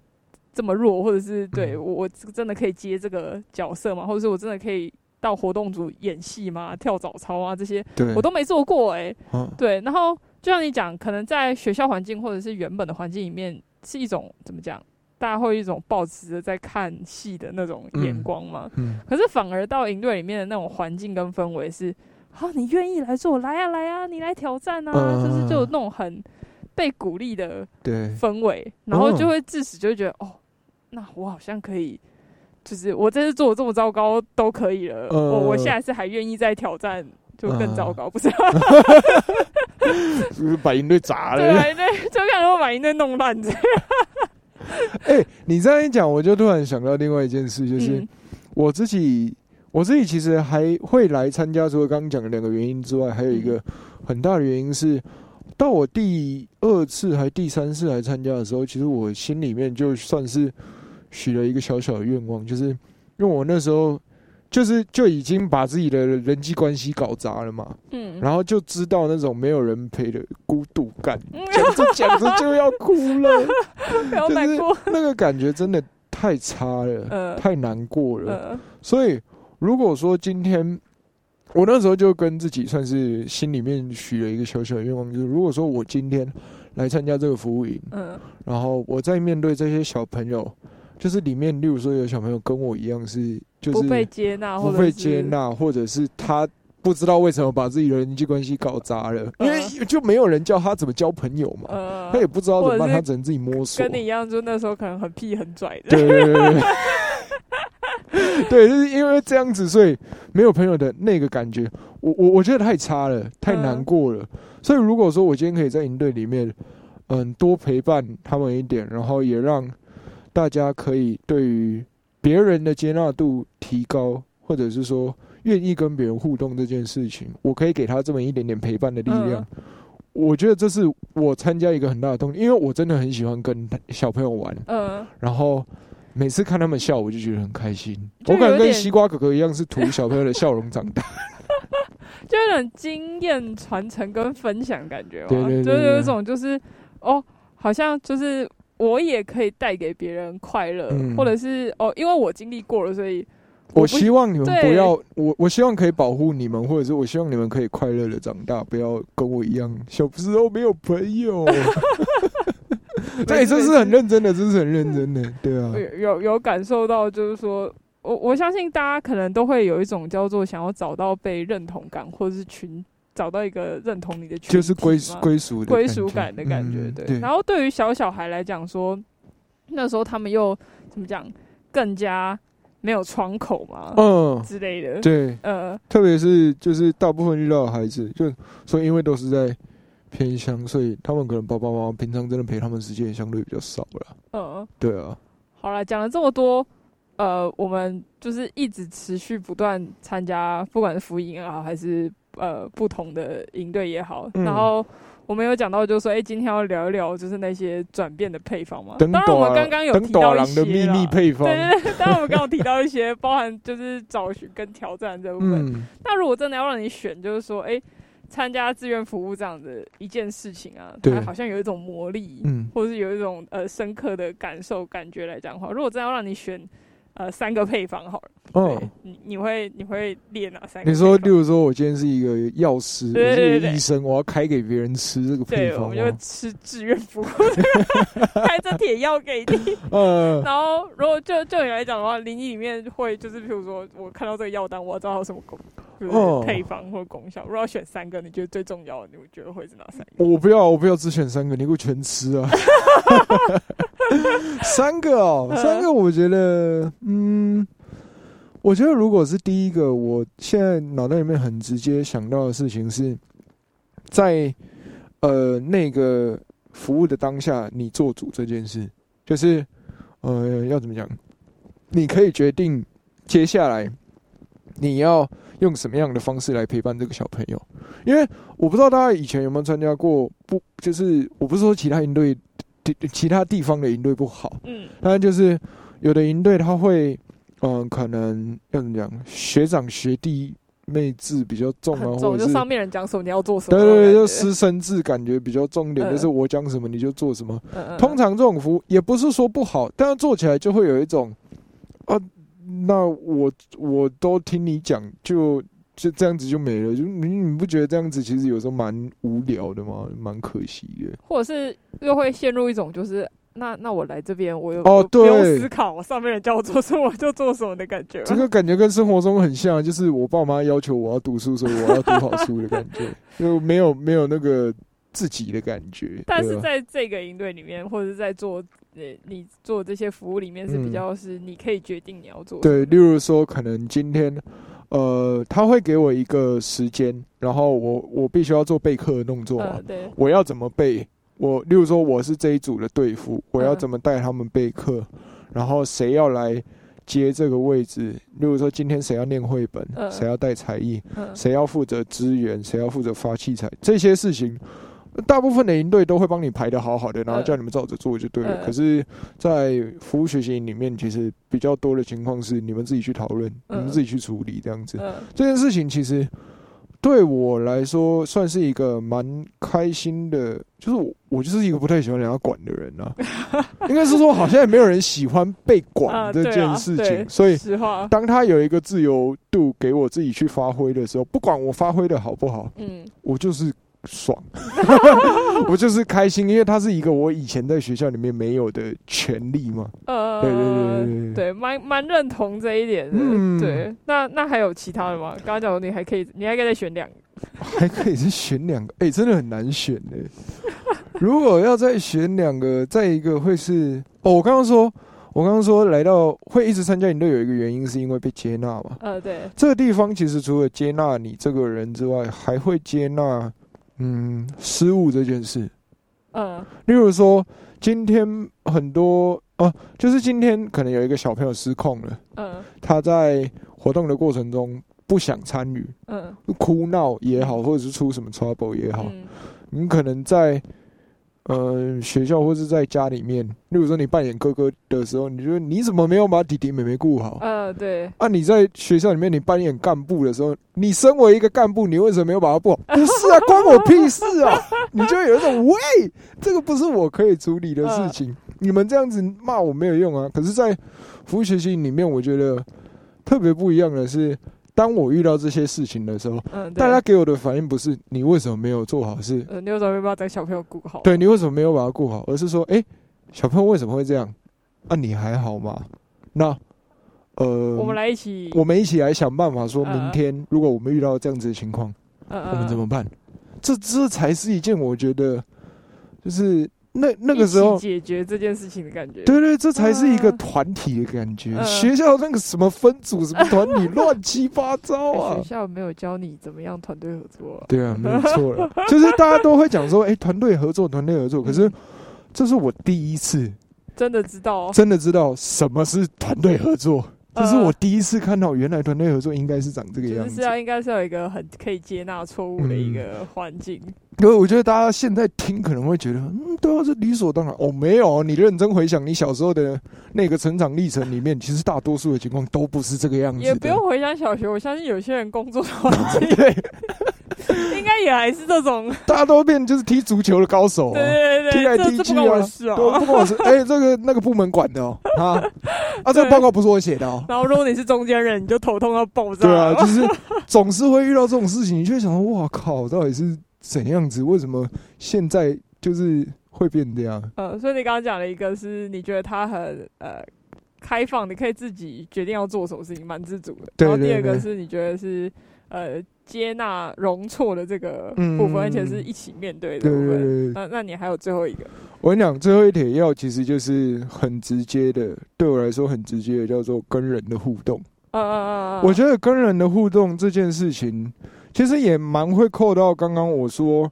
这么弱，或者是对我我真的可以接这个角色吗？或者是我真的可以到活动组演戏吗？跳早操啊这些，我都没做过哎。对，然后就像你讲，可能在学校环境或者是原本的环境里面，是一种怎么讲？大家会一种抱持着在看戏的那种眼光嘛？嗯，可是反而到营队里面的那种环境跟氛围是，啊，你愿意来做，来呀来呀，你来挑战啊，就是就那种很被鼓励的氛围，然后就会致使就会觉得，哦，那我好像可以，就是我这次做的这么糟糕都可以了，我我下一次还愿意再挑战，就更糟糕，不是？(laughs) 是把营队砸了，对对，就感觉我把营队弄烂这样。(laughs) 哎，你这样一讲，我就突然想到另外一件事，就是我自己，我自己其实还会来参加。除了刚刚讲的两个原因之外，还有一个很大的原因是，到我第二次还第三次来参加的时候，其实我心里面就算是许了一个小小的愿望，就是因为我那时候。就是就已经把自己的人际关系搞砸了嘛，嗯，然后就知道那种没有人陪的孤独感，讲着讲着就要哭了，(laughs) 就是那个感觉真的太差了，太难过了。所以如果说今天我那时候就跟自己算是心里面许了一个小小的愿望，就是如果说我今天来参加这个服务营，嗯，然后我在面对这些小朋友。就是里面，例如说有小朋友跟我一样是，就是不被接纳，不被接纳，或者是他不知道为什么把自己的人际关系搞砸了，因为就没有人教他怎么交朋友嘛，他也不知道怎么办，他只能自己摸索。跟你一样，就那时候可能很屁很拽的。对对对对，(laughs) 对，就是因为这样子，所以没有朋友的那个感觉，我我我觉得太差了，太难过了。所以如果说我今天可以在营队里面，嗯，多陪伴他们一点，然后也让。大家可以对于别人的接纳度提高，或者是说愿意跟别人互动这件事情，我可以给他这么一点点陪伴的力量。我觉得这是我参加一个很大的动力，因为我真的很喜欢跟小朋友玩。嗯，然后每次看他们笑，我就觉得很开心。我感觉跟西瓜哥哥一样，是图小朋友的笑容长大，(laughs) 就有点经验传承跟分享感觉。对对对，就有一种就是哦，好像就是。我也可以带给别人快乐，或者是哦，因为我经历过了，所以我希望你们不要我，我希望可以保护你们，或者是我希望你们可以快乐的长大，不要跟我一样小时候没有朋友。(laughs) 对，这是很认真的，这是很认真的，对啊，有有感受到，就是说我我相信大家可能都会有一种叫做想要找到被认同感，或者是群。找到一个认同你的，就是归归属归属感的感觉，对。然后对于小小孩来讲，说那时候他们又怎么讲，更加没有窗口嘛，嗯。之类的，对，呃，特别是就是大部分遇到的孩子，就说因为都是在偏乡，所以他们可能爸爸妈妈平常真的陪他们时间也相对比较少了，嗯，对啊。好了，讲了这么多。呃，我们就是一直持续不断参加，不管是福音啊，还是呃不同的营队也好，然后。我们有讲到，就是说，哎，今天要聊一聊，就是那些转变的配方嘛。当然，我们刚刚有提到一些秘密配方。对对对，当然我们刚刚提到一些，包含就是找寻跟挑战这部分。那如果真的要让你选，就是说，哎，参加志愿服务这样的一件事情啊，它好像有一种魔力，嗯，或者是有一种呃深刻的感受感觉来讲的话，如果真的要让你选。呃，三个配方好了。哦，你你会你会列哪三个？你说，例如说，我今天是一个药师，我是一个医生，我要开给别人吃这个配方，我就吃志愿服务，开这铁药给你。(laughs) 嗯。然后，如果就就你来讲的话，灵异里面会就是，譬如说我看到这个药单，我要知道它什么功，就是配方或功效。如果要选三个，你觉得最重要的，你觉得会是哪三个？我不要，我不要只选三个，你给我全吃啊！(laughs) 三个哦，三个，我觉得，嗯，我觉得如果是第一个，我现在脑袋里面很直接想到的事情是，在呃那个服务的当下，你做主这件事，就是呃要怎么讲？你可以决定接下来你要用什么样的方式来陪伴这个小朋友，因为我不知道大家以前有没有参加过，不，就是我不是说其他营队。其他地方的营队不好，嗯，但就是有的营队他会，嗯，可能要怎么讲，学长学弟妹制比较重啊，或者是上面人讲什么你要做什么，对对对，就师生制感觉比较重点，就是我讲什么你就做什么。通常这种服务也不是说不好，但是做起来就会有一种，啊，那我我都听你讲就。就这样子就没了，就你你不觉得这样子其实有时候蛮无聊的吗？蛮可惜的。或者是又会陷入一种就是那那我来这边我有哦不用思考，我上面人叫我做什么就做什么的感觉。这个感觉跟生活中很像，就是我爸妈要求我要读书，所以我要读好书的感觉，(laughs) 就没有没有那个自己的感觉。但是在这个营队里面，或者是在做呃你做这些服务里面是比较是你可以决定你要做。对，例如说可能今天。呃，他会给我一个时间，然后我我必须要做备课的动作嘛。对，我要怎么备？我例如说我是这一组的队服，我要怎么带他们备课？然后谁要来接这个位置？例如说今天谁要念绘本，谁要带才艺，谁要负责支援，谁要负责发器材，这些事情。大部分的营队都会帮你排的好好的，然后叫你们照着做就对了。可是，在服务学习营里面，其实比较多的情况是你们自己去讨论，你们自己去处理这样子。这件事情其实对我来说算是一个蛮开心的，就是我我就是一个不太喜欢人家管的人啊。(laughs) 应该是说，好像也没有人喜欢被管这件事情。所以，当他有一个自由度给我自己去发挥的时候，不管我发挥的好不好，嗯，我就是。爽，(laughs) 我就是开心，因为它是一个我以前在学校里面没有的权利嘛。呃，对对对对对，蛮蛮认同这一点的。嗯，对。那那还有其他的吗？刚刚讲你还可以，你还可以再选两个，还可以再选两个。哎，真的很难选的。(laughs) 如果要再选两个，再一个会是哦，我刚刚说，我刚刚说来到会一直参加你都有一个原因，是因为被接纳嘛。呃，对。这个地方其实除了接纳你这个人之外，还会接纳。嗯，失误这件事，嗯，例如说今天很多哦，就是今天可能有一个小朋友失控了，嗯，他在活动的过程中不想参与，嗯，哭闹也好，或者是出什么 trouble 也好，你可能在。呃，学校或是在家里面，例如说你扮演哥哥的时候，你觉得你怎么没有把弟弟妹妹顾好？呃，对。啊，你在学校里面你扮演干部的时候，你身为一个干部，你为什么没有把他顾好？(laughs) 不是啊，关我屁事啊！你就有一种喂，这个不是我可以处理的事情。你们这样子骂我没有用啊。可是，在服务学习里面，我觉得特别不一样的是。当我遇到这些事情的时候，嗯，大家给我的反应不是你为什么没有做好事，呃，你为什么没有把小朋友顾好？对你为什么没有把他顾好？而是说，哎，小朋友为什么会这样？啊，你还好吗？那，呃，我们来一起，我们一起来想办法，说明天如果我们遇到这样子的情况，我们怎么办？这这才是一件我觉得就是。那那个时候解决这件事情的感觉，对对，这才是一个团体的感觉。学校那个什么分组、什么团体，乱七八糟啊！学校没有教你怎么样团队合作。对啊，没有错了，(laughs) 就是大家都会讲说，哎，团队合作，团队合作。可是这是我第一次真的知道，真的知道什么是团队合作。这是我第一次看到，原来团队合作应该是长这个样子。是啊应该是有一个很可以接纳错误的一个环境。因为我觉得大家现在听可能会觉得，嗯，对啊，这理所当然。哦，没有，你认真回想你小时候的那个成长历程里面，其实大多数的情况都不是这个样子。也不用回想小学，我相信有些人工作环境，(laughs) 应该也还是这种。大家都变就是踢足球的高手，对对对，踢来踢去啊，都不关我事。哎，这个那个部门管的哦，啊啊，这个报告不是我写的哦。然后如果你是中间人，你就头痛到爆炸。对啊，就是总是会遇到这种事情，你就会想说，哇靠，到底是。怎样子？为什么现在就是会变这样？呃，所以你刚刚讲了一个，是你觉得他很呃开放，你可以自己决定要做什么事情，蛮自主的。然后第二个是你觉得是呃接纳容错的这个部分，而且是一起面对的部分。那那你还有最后一个？我跟你讲，最后一帖要其实就是很直接的，对我来说很直接的，叫做跟人的互动。嗯嗯嗯嗯，我觉得跟人的互动这件事情。其实也蛮会扣到刚刚我说，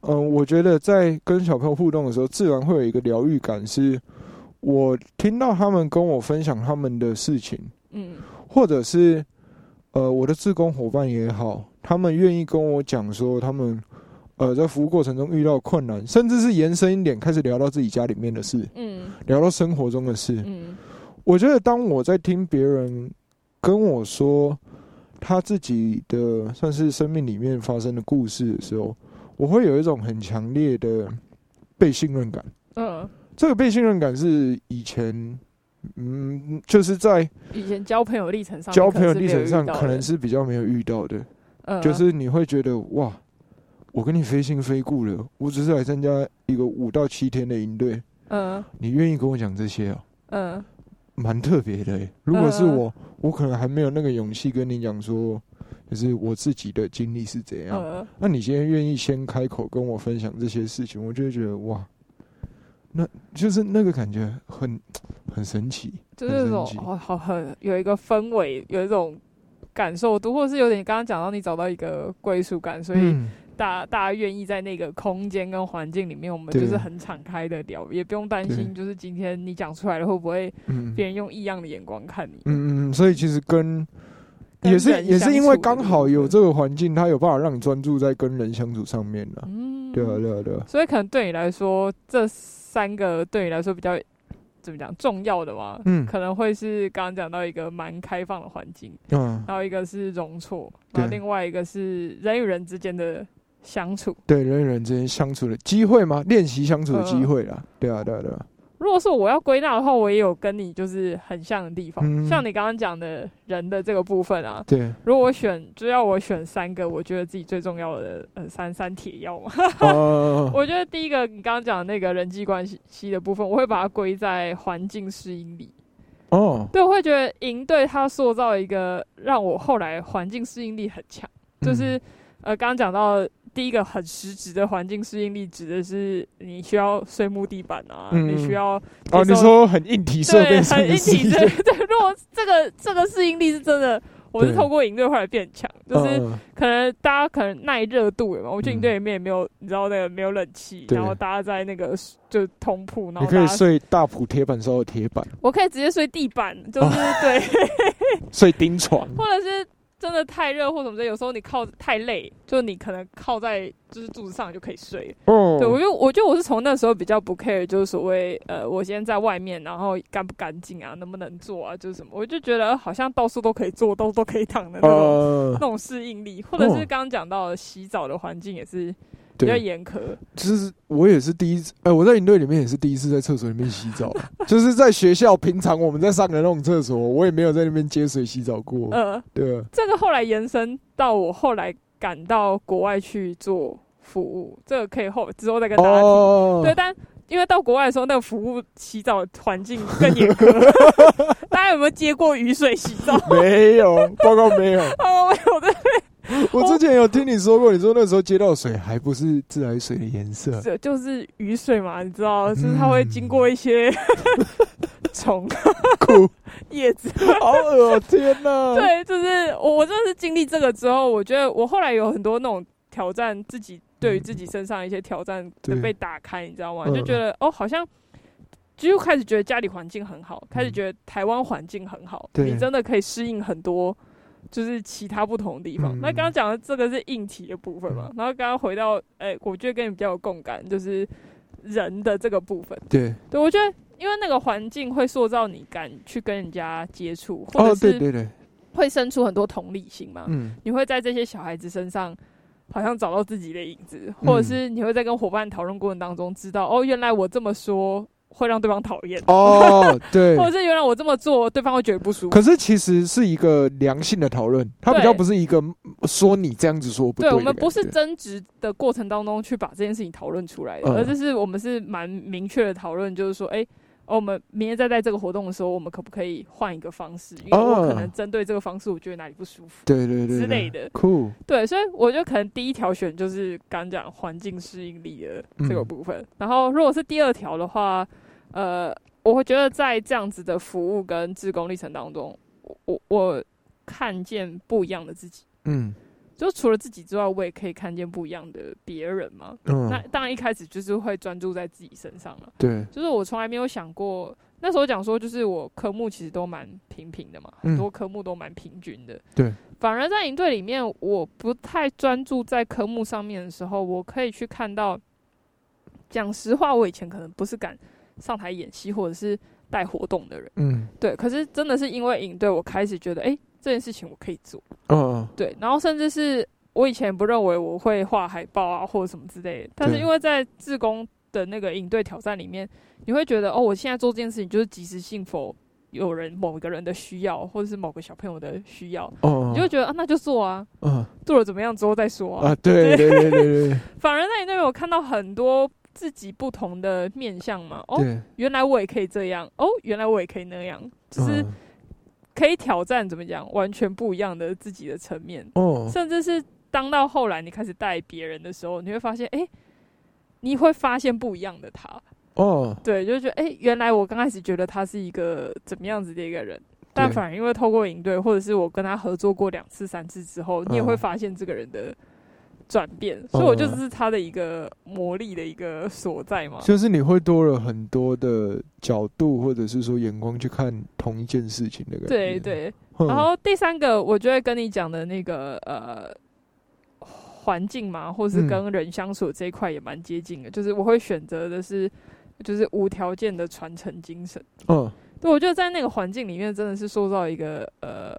嗯，我觉得在跟小朋友互动的时候，自然会有一个疗愈感，是我听到他们跟我分享他们的事情，嗯，或者是呃我的志工伙伴也好，他们愿意跟我讲说他们呃在服务过程中遇到困难，甚至是延伸一点开始聊到自己家里面的事，嗯，聊到生活中的事，嗯，我觉得当我在听别人跟我说。他自己的算是生命里面发生的故事的时候，我会有一种很强烈的被信任感。嗯，这个被信任感是以前，嗯，就是在以前交朋友历程上，交朋友历程上可能是比较没有遇到的。嗯，就是你会觉得哇，我跟你非亲非故了，我只是来参加一个五到七天的营队。嗯，你愿意跟我讲这些啊？嗯。蛮特别的，(laughs) 如果是我，我可能还没有那个勇气跟你讲说，就是我自己的经历是怎样。那你今天愿意先开口跟我分享这些事情，我就会觉得哇，那就是那个感觉很很神奇，就是那种好好很有一个氛围，有一种感受度，或者是有点刚刚讲到你找到一个归属感，所以。大大家愿意在那个空间跟环境里面，我们就是很敞开的聊，也不用担心，就是今天你讲出来了会不会别人用异样的眼光看你。嗯嗯，所以其实跟也是也是因为刚好有这个环境，他有办法让你专注在跟人相处上面了。嗯，对啊对啊对啊。所以可能对你来说，这三个对你来说比较怎么讲重要的嘛？嗯，可能会是刚刚讲到一个蛮开放的环境，嗯，然后一个是容错，然后另外一个是人与人之间的。相处对人与人之间相处的机会吗？练习相处的机会啦，对啊，对啊，对啊。如果是我要归纳的话，我也有跟你就是很像的地方，像你刚刚讲的人的这个部分啊。对，如果我选，就要我选三个，我觉得自己最重要的呃三三铁要嘛。(laughs) 我觉得第一个你刚刚讲的那个人际关系的部分，我会把它归在环境适应力。哦，对，我会觉得营队它塑造一个让我后来环境适应力很强，就是呃刚刚讲到。第一个很实质的环境适应力，指的是你需要睡木地板啊，你需要哦，你说很硬体设备，很硬体对 (laughs) 对。如果这个这个适应力是真的，我是透过营队后来变强，(laughs) 就是可能大家可能耐热度嘛，我去营队里面也没有，你知道那个没有冷气，然后大家在那个就通铺，然后你可以睡大铺铁板烧的铁板，我可以直接睡地板，就是对，(laughs) 睡钉床，或者是。真的太热或什么的，有时候你靠太累，就你可能靠在就是柱子上就可以睡。嗯，对我觉得我觉得我是从那时候比较不 care，就是所谓呃，我今天在外面，然后干不干净啊，能不能坐啊，就是什么，我就觉得好像到处都可以坐，都都可以躺的那种那种适应力，或者是刚刚讲到洗澡的环境也是。比较严苛，就是我也是第一次，呃，我在营队里面也是第一次在厕所里面洗澡，(laughs) 就是在学校平常我们在上的那种厕所，我也没有在那边接水洗澡过。呃，对。这个后来延伸到我后来赶到国外去做服务，这个可以后之后再跟大家提。对，但因为到国外的时候，那个服务洗澡环境更严格。(laughs) 大家有没有接过雨水洗澡？没有，报告没有。(laughs) 哦，没有对。(laughs) 我之前有听你说过，你说那时候接到水还不是自来水的颜色，这就是雨水嘛？你知道，就是它会经过一些 (laughs) 虫、(laughs) 叶子，好恶天哪！对，就是我，我真的是经历这个之后，我觉得我后来有很多那种挑战，自己对于自己身上一些挑战的被打开，你知道吗？就觉得哦，好像。就开始觉得家里环境很好，开始觉得台湾环境很好，你真的可以适应很多，就是其他不同的地方。那刚刚讲的这个是硬体的部分嘛，然后刚刚回到，哎，我觉得跟你比较有共感，就是人的这个部分。对，对我觉得，因为那个环境会塑造你敢去跟人家接触，或者是会生出很多同理心嘛。嗯，你会在这些小孩子身上。好像找到自己的影子，或者是你会在跟伙伴讨论过程当中知道，哦，原来我这么说会让对方讨厌哦，对，(laughs) 或者是原来我这么做对方会觉得不舒服。可是其实是一个良性的讨论，它比较不是一个说你这样子说不对。我们不是争执的过程当中去把这件事情讨论出来的，而就是我们是蛮明确的讨论，就是说，哎。我们明天再在这个活动的时候，我们可不可以换一个方式？因为我可能针对这个方式，我觉得哪里不舒服，对对对之类的。酷，对，所以我觉得可能第一条选就是刚讲环境适应力的这个部分。然后如果是第二条的话，呃，我会觉得在这样子的服务跟自工历程当中，我我看见不一样的自己。嗯。就除了自己之外，我也可以看见不一样的别人嘛。嗯，那当然一开始就是会专注在自己身上了。对，就是我从来没有想过，那时候讲说，就是我科目其实都蛮平平的嘛，很多科目都蛮平均的。对，反而在营队里面，我不太专注在科目上面的时候，我可以去看到，讲实话，我以前可能不是敢上台演戏或者是带活动的人。嗯，对。可是真的是因为影队，我开始觉得，哎。这件事情我可以做，嗯，对，然后甚至是我以前不认为我会画海报啊，或者什么之类的，但是因为在自工的那个影队挑战里面，你会觉得哦，我现在做这件事情就是及时性否有人某一个人的需要，或者是某个小朋友的需要，哦，你就觉得啊，那就做啊，嗯，做了怎么样之后再说啊，对对对对对，(laughs) 反而在你那边我看到很多自己不同的面相嘛，哦，原来我也可以这样，哦，原来我也可以那样，就是。可以挑战怎么讲，完全不一样的自己的层面，哦，甚至是当到后来你开始带别人的时候，你会发现，哎，你会发现不一样的他，哦，对，就觉得，哎，原来我刚开始觉得他是一个怎么样子的一个人，但反而因为透过营队，或者是我跟他合作过两次、三次之后，你也会发现这个人的。转变，所以我就是他的一个魔力的一个所在嘛。就是你会多了很多的角度，或者是说眼光去看同一件事情的感觉。对对。然后第三个，我就会跟你讲的那个呃环境嘛，或是跟人相处这一块也蛮接近的。就是我会选择的是，就是无条件的传承精神。嗯，对，我觉得在那个环境里面，真的是塑造一个呃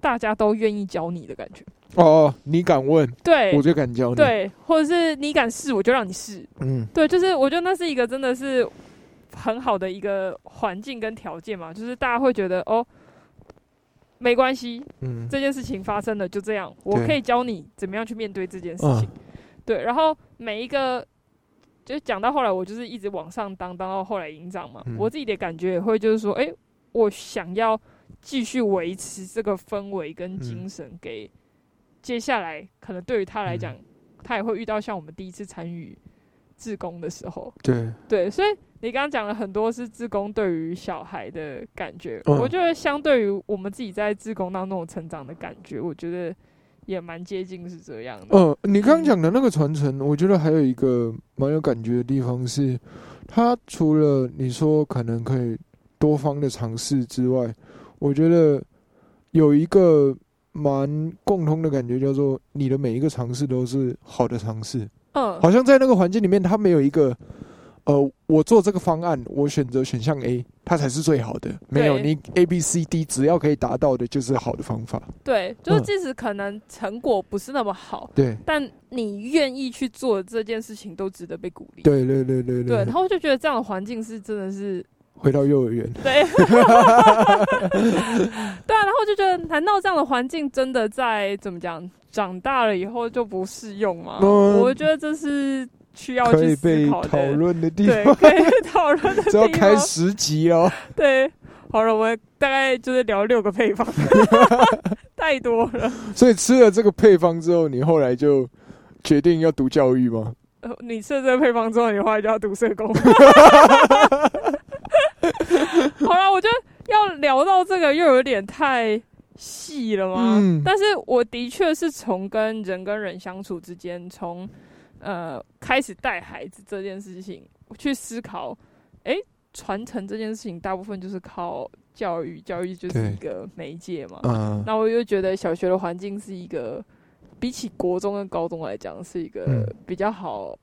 大家都愿意教你的感觉。哦，你敢问，对，我就敢教你，对，或者是你敢试，我就让你试，嗯，对，就是我觉得那是一个真的是很好的一个环境跟条件嘛，就是大家会觉得哦，没关系，嗯，这件事情发生了就这样，我可以教你怎么样去面对这件事情，对，然后每一个就讲到后来，我就是一直往上当，当到后来营长嘛，我自己的感觉也会就是说，哎，我想要继续维持这个氛围跟精神给。接下来可能对于他来讲，他也会遇到像我们第一次参与自工的时候，对。对，所以你刚刚讲了很多是自工对于小孩的感觉，我觉得相对于我们自己在自工当中成长的感觉，我觉得也蛮接近是这样的。嗯，你刚刚讲的那个传承，我觉得还有一个蛮有感觉的地方是，他除了你说可能可以多方的尝试之外，我觉得有一个。蛮共通的感觉，叫做你的每一个尝试都是好的尝试。嗯，好像在那个环境里面，他没有一个，呃，我做这个方案，我选择选项 A，它才是最好的。没有，你 A、B、C、D，只要可以达到的，就是好的方法。对，就是即使可能成果不是那么好，对，但你愿意去做这件事情，都值得被鼓励。对对对对对。对然后我就觉得这样的环境是真的是。回到幼儿园，对，(laughs) 对啊，然后就觉得，难道这样的环境真的在怎么讲？长大了以后就不适用吗？我觉得这是需要去被讨论的地方，(laughs) 可以讨论的地方。(laughs) 要开十集哦。对，好了，我们大概就是聊六个配方，太多了。所以吃了这个配方之后，你后来就决定要读教育吗？你吃了这个配方之后，你后来就要读社工。(laughs) 好了，我觉得要聊到这个又有点太细了嘛。嗯，但是我的确是从跟人跟人相处之间，从呃开始带孩子这件事情去思考，哎，传承这件事情，大部分就是靠教育，教育就是一个媒介嘛。嗯。那我就觉得小学的环境是一个，比起国中跟高中来讲，是一个比较好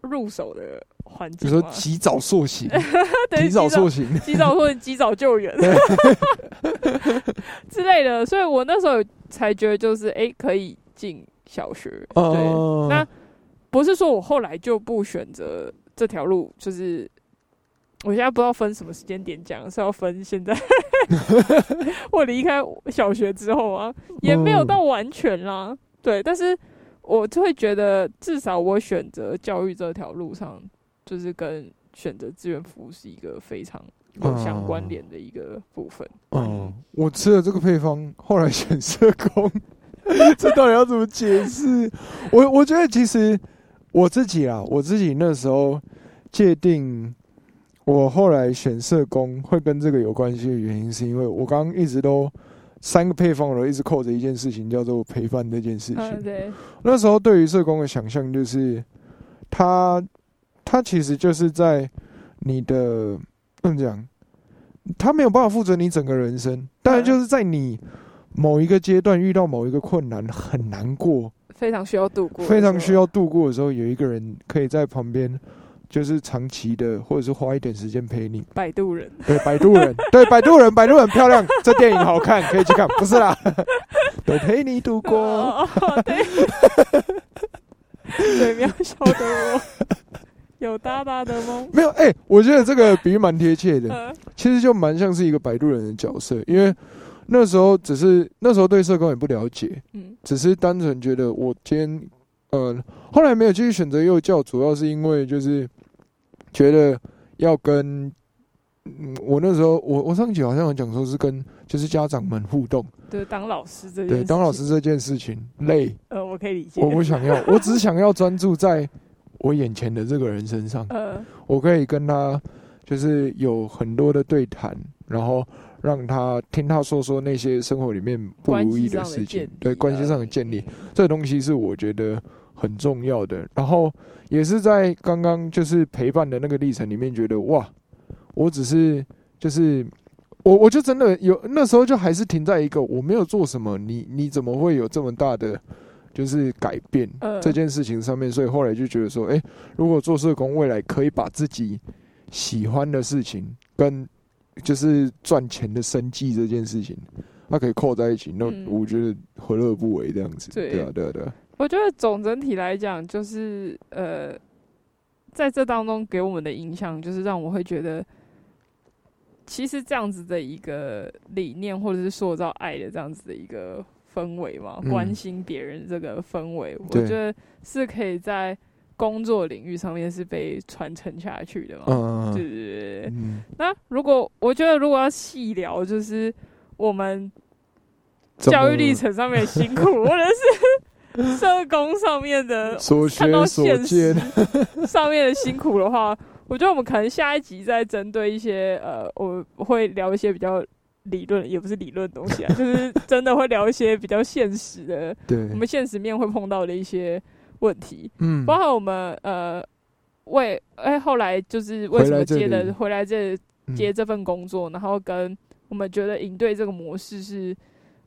入手的环境。你说及早塑形，(laughs) 及早塑形，及早或及早救援 (laughs) 之类的。所以我那时候才觉得，就是哎，可以进小学。对。那不是说我后来就不选择这条路，就是。我现在不知道分什么时间点讲，是要分现在 (laughs) 我离开小学之后啊，也没有到完全啦。对，但是我就会觉得，至少我选择教育这条路上，就是跟选择志愿服务是一个非常有相关联的一个部分。嗯，我吃了这个配方，后来选社工，(laughs) 这到底要怎么解释？我我觉得其实我自己啊，我自己那时候界定。我后来选社工会跟这个有关系的原因，是因为我刚刚一直都三个配方，我都一直扣着一件事情，叫做陪伴这件事情。对，那时候对于社工的想象就是，他他其实就是在你的怎么讲，他没有办法负责你整个人生，当然就是在你某一个阶段遇到某一个困难很难过，非常需要度过，非常需要度过的时候，有一个人可以在旁边。就是长期的，或者是花一点时间陪你。摆渡人，对，摆渡人，(laughs) 对，摆渡人，摆渡人漂亮，这电影好看，可以去看。不是啦，(laughs) 都陪你度过。对，最渺小的我，有大大的梦。没有，哎，我觉得这个比喻蛮贴切的。其实就蛮像是一个摆渡人的角色，因为那时候只是那时候对社工也不了解，嗯，只是单纯觉得我今天，呃，后来没有继续选择幼教，主要是因为就是。觉得要跟，嗯，我那时候我我上集好像有讲说是跟就是家长们互动，对，当老师这件对当老师这件事情累，呃，我可以理解，我不想要，我只想要专注在我眼前的这个人身上，呃，我可以跟他就是有很多的对谈，然后让他听他说说那些生活里面不如意的事情，对关系上的建立，这个东西是我觉得。很重要的，然后也是在刚刚就是陪伴的那个历程里面，觉得哇，我只是就是我我就真的有那时候就还是停在一个我没有做什么，你你怎么会有这么大的就是改变这件事情上面？所以后来就觉得说，哎，如果做社工，未来可以把自己喜欢的事情跟就是赚钱的生计这件事情，它可以扣在一起，那我觉得何乐不为这样子？对啊，对啊，对啊。我觉得总整体来讲，就是呃，在这当中给我们的影响，就是让我会觉得，其实这样子的一个理念，或者是塑造爱的这样子的一个氛围嘛，关心别人这个氛围，我觉得是可以在工作领域上面是被传承下去的嘛。嗯对对对。那如果我觉得，如果要细聊，就是我们教育历程上面辛苦，或者是。(laughs) 社工上面的看到现实上面的辛苦的话，我觉得我们可能下一集再针对一些呃，我会聊一些比较理论，也不是理论东西啊，(laughs) 就是真的会聊一些比较现实的，对，我们现实面会碰到的一些问题，嗯，包括我们呃为哎后来就是为什么接的回来这接这份工作，然后跟我们觉得营队这个模式是。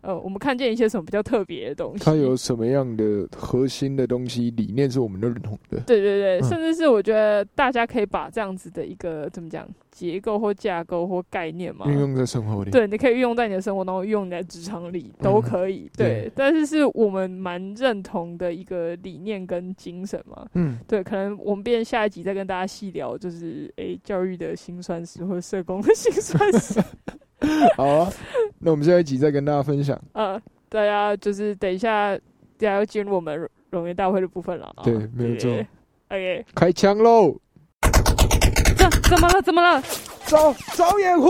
呃，我们看见一些什么比较特别的东西？它有什么样的核心的东西理念是我们都认同的？对对对，甚至是我觉得大家可以把这样子的一个怎么讲结构或架构或概念嘛，运用在生活里。对，你可以运用在你的生活当中，运用在职场里都可以。对，但是是我们蛮认同的一个理念跟精神嘛。嗯，对，可能我们变下一集再跟大家细聊，就是诶，教育的辛酸史或者社工的辛酸史。(laughs) (laughs) 好啊，那我们下一集再跟大家分享。呃，大家就是等一下，大家要进入我们荣誉大会的部分了。对，没有错。OK，开枪喽！怎怎么了？怎么了？找找掩护！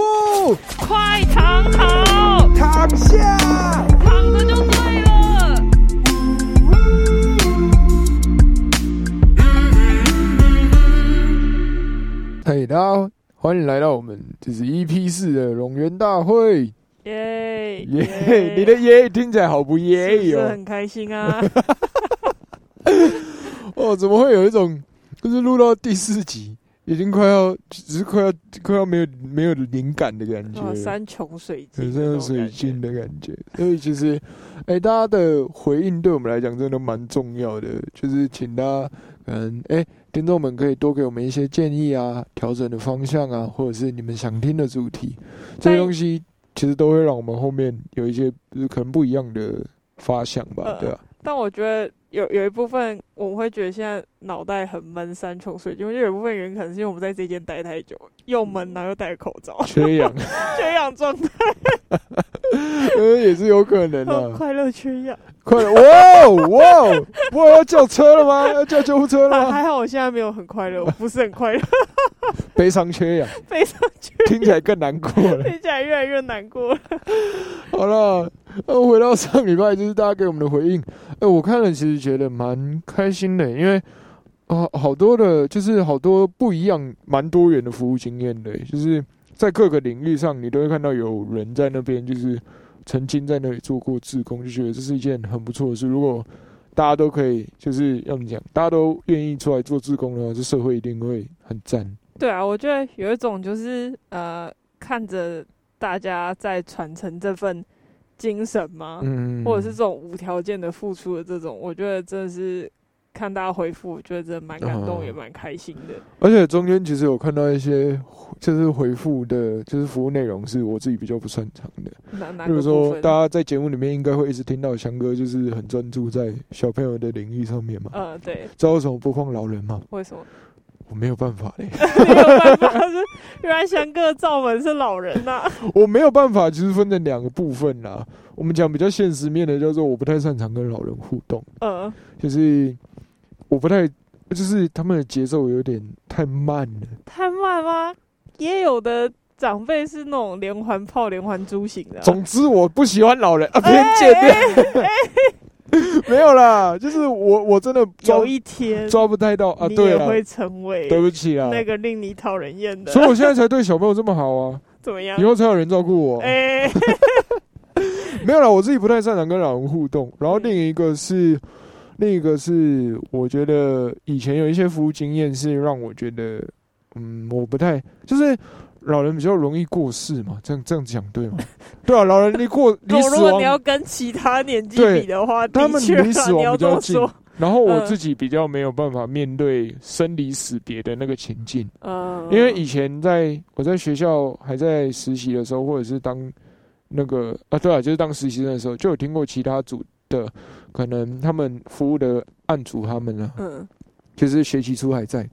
快躺好！躺下！躺着就对了。嘿，大家。欢迎来到我们这是 EP 四的龙源大会，耶耶！你的耶听起来好不耶哟，很开心啊！(laughs) 哦，怎么会有一种就是录到第四集，已经快要，只是快要快要没有没有灵感的感觉，山穷水尽，山穷水尽的感觉。所以其实，哎，大家的回应对我们来讲真的蛮重要的，就是请大家，嗯，哎，听众们可以多给我们一些建议啊，调整的方向啊，或者是你们想听的主题，这些东西其实都会让我们后面有一些可能不一样的发想吧，对吧？但我觉得。有有一部分我们会觉得现在脑袋很闷，山穷水尽，因为有一部分原因可能是因为我们在这间待太久，又闷然后又戴口罩，缺氧，(laughs) 缺氧状态，(laughs) 呃也是有可能的。(laughs) 快乐缺氧，快乐哇哇哇要叫车了吗？要叫救护车了吗？还好我现在没有很快乐，我不是很快乐，悲伤缺氧，悲伤缺，听起来更难过了，听起来越来越难过了。好了。(laughs) 呃，回到上礼拜，就是大家给我们的回应。哎，我看了，其实觉得蛮开心的，因为啊，好多的，就是好多不一样、蛮多元的服务经验的，就是在各个领域上，你都会看到有人在那边，就是曾经在那里做过志工，就觉得这是一件很不错的事。如果大家都可以，就是要怎么讲，大家都愿意出来做志工的话，这社会一定会很赞。对啊，我觉得有一种就是呃，看着大家在传承这份。精神吗？嗯，或者是这种无条件的付出的这种，我觉得真的是看大家回复，我觉得真的蛮感动，也蛮开心的。而且中间其实有看到一些，就是回复的，就是服务内容是我自己比较不擅长的。比如说，大家在节目里面应该会一直听到翔哥就是很专注在小朋友的领域上面嘛。嗯，对。知道为什么不放老人吗？为什么？我没有办法嘞，(laughs) 没有办法是原来翔哥的罩门是老人呐。(laughs) 我没有办法，其实分成两个部分啦。我们讲比较现实面的，叫做我不太擅长跟老人互动。嗯，就是我不太，就是他们的节奏有点太慢了。太慢吗？也有的长辈是那种连环炮、连环猪型的。总之，我不喜欢老人啊，偏见面。(laughs) 没有啦，就是我我真的有一天抓不太到啊，对了，会成为对不起啊，那个令你讨人厌的，所以我现在才对小朋友这么好啊，(laughs) 怎么样？以后才有人照顾我。哎，(laughs) 没有啦，我自己不太擅长跟老人互动，然后另一个是另一个是，我觉得以前有一些服务经验是让我觉得，嗯，我不太就是。老人比较容易过世嘛，这样这样讲对吗？(laughs) 对啊，老人离过 (laughs) 离死亡，如果你要跟其他年纪比的话，他们离死亡比较近。然后我自己比较没有办法面对生离死别的那个情境，嗯，因为以前在我在学校还在实习的时候，或者是当那个啊，对啊，就是当实习生的时候，就有听过其他组的可能他们服务的案组他们呢，嗯，就是学习初还在。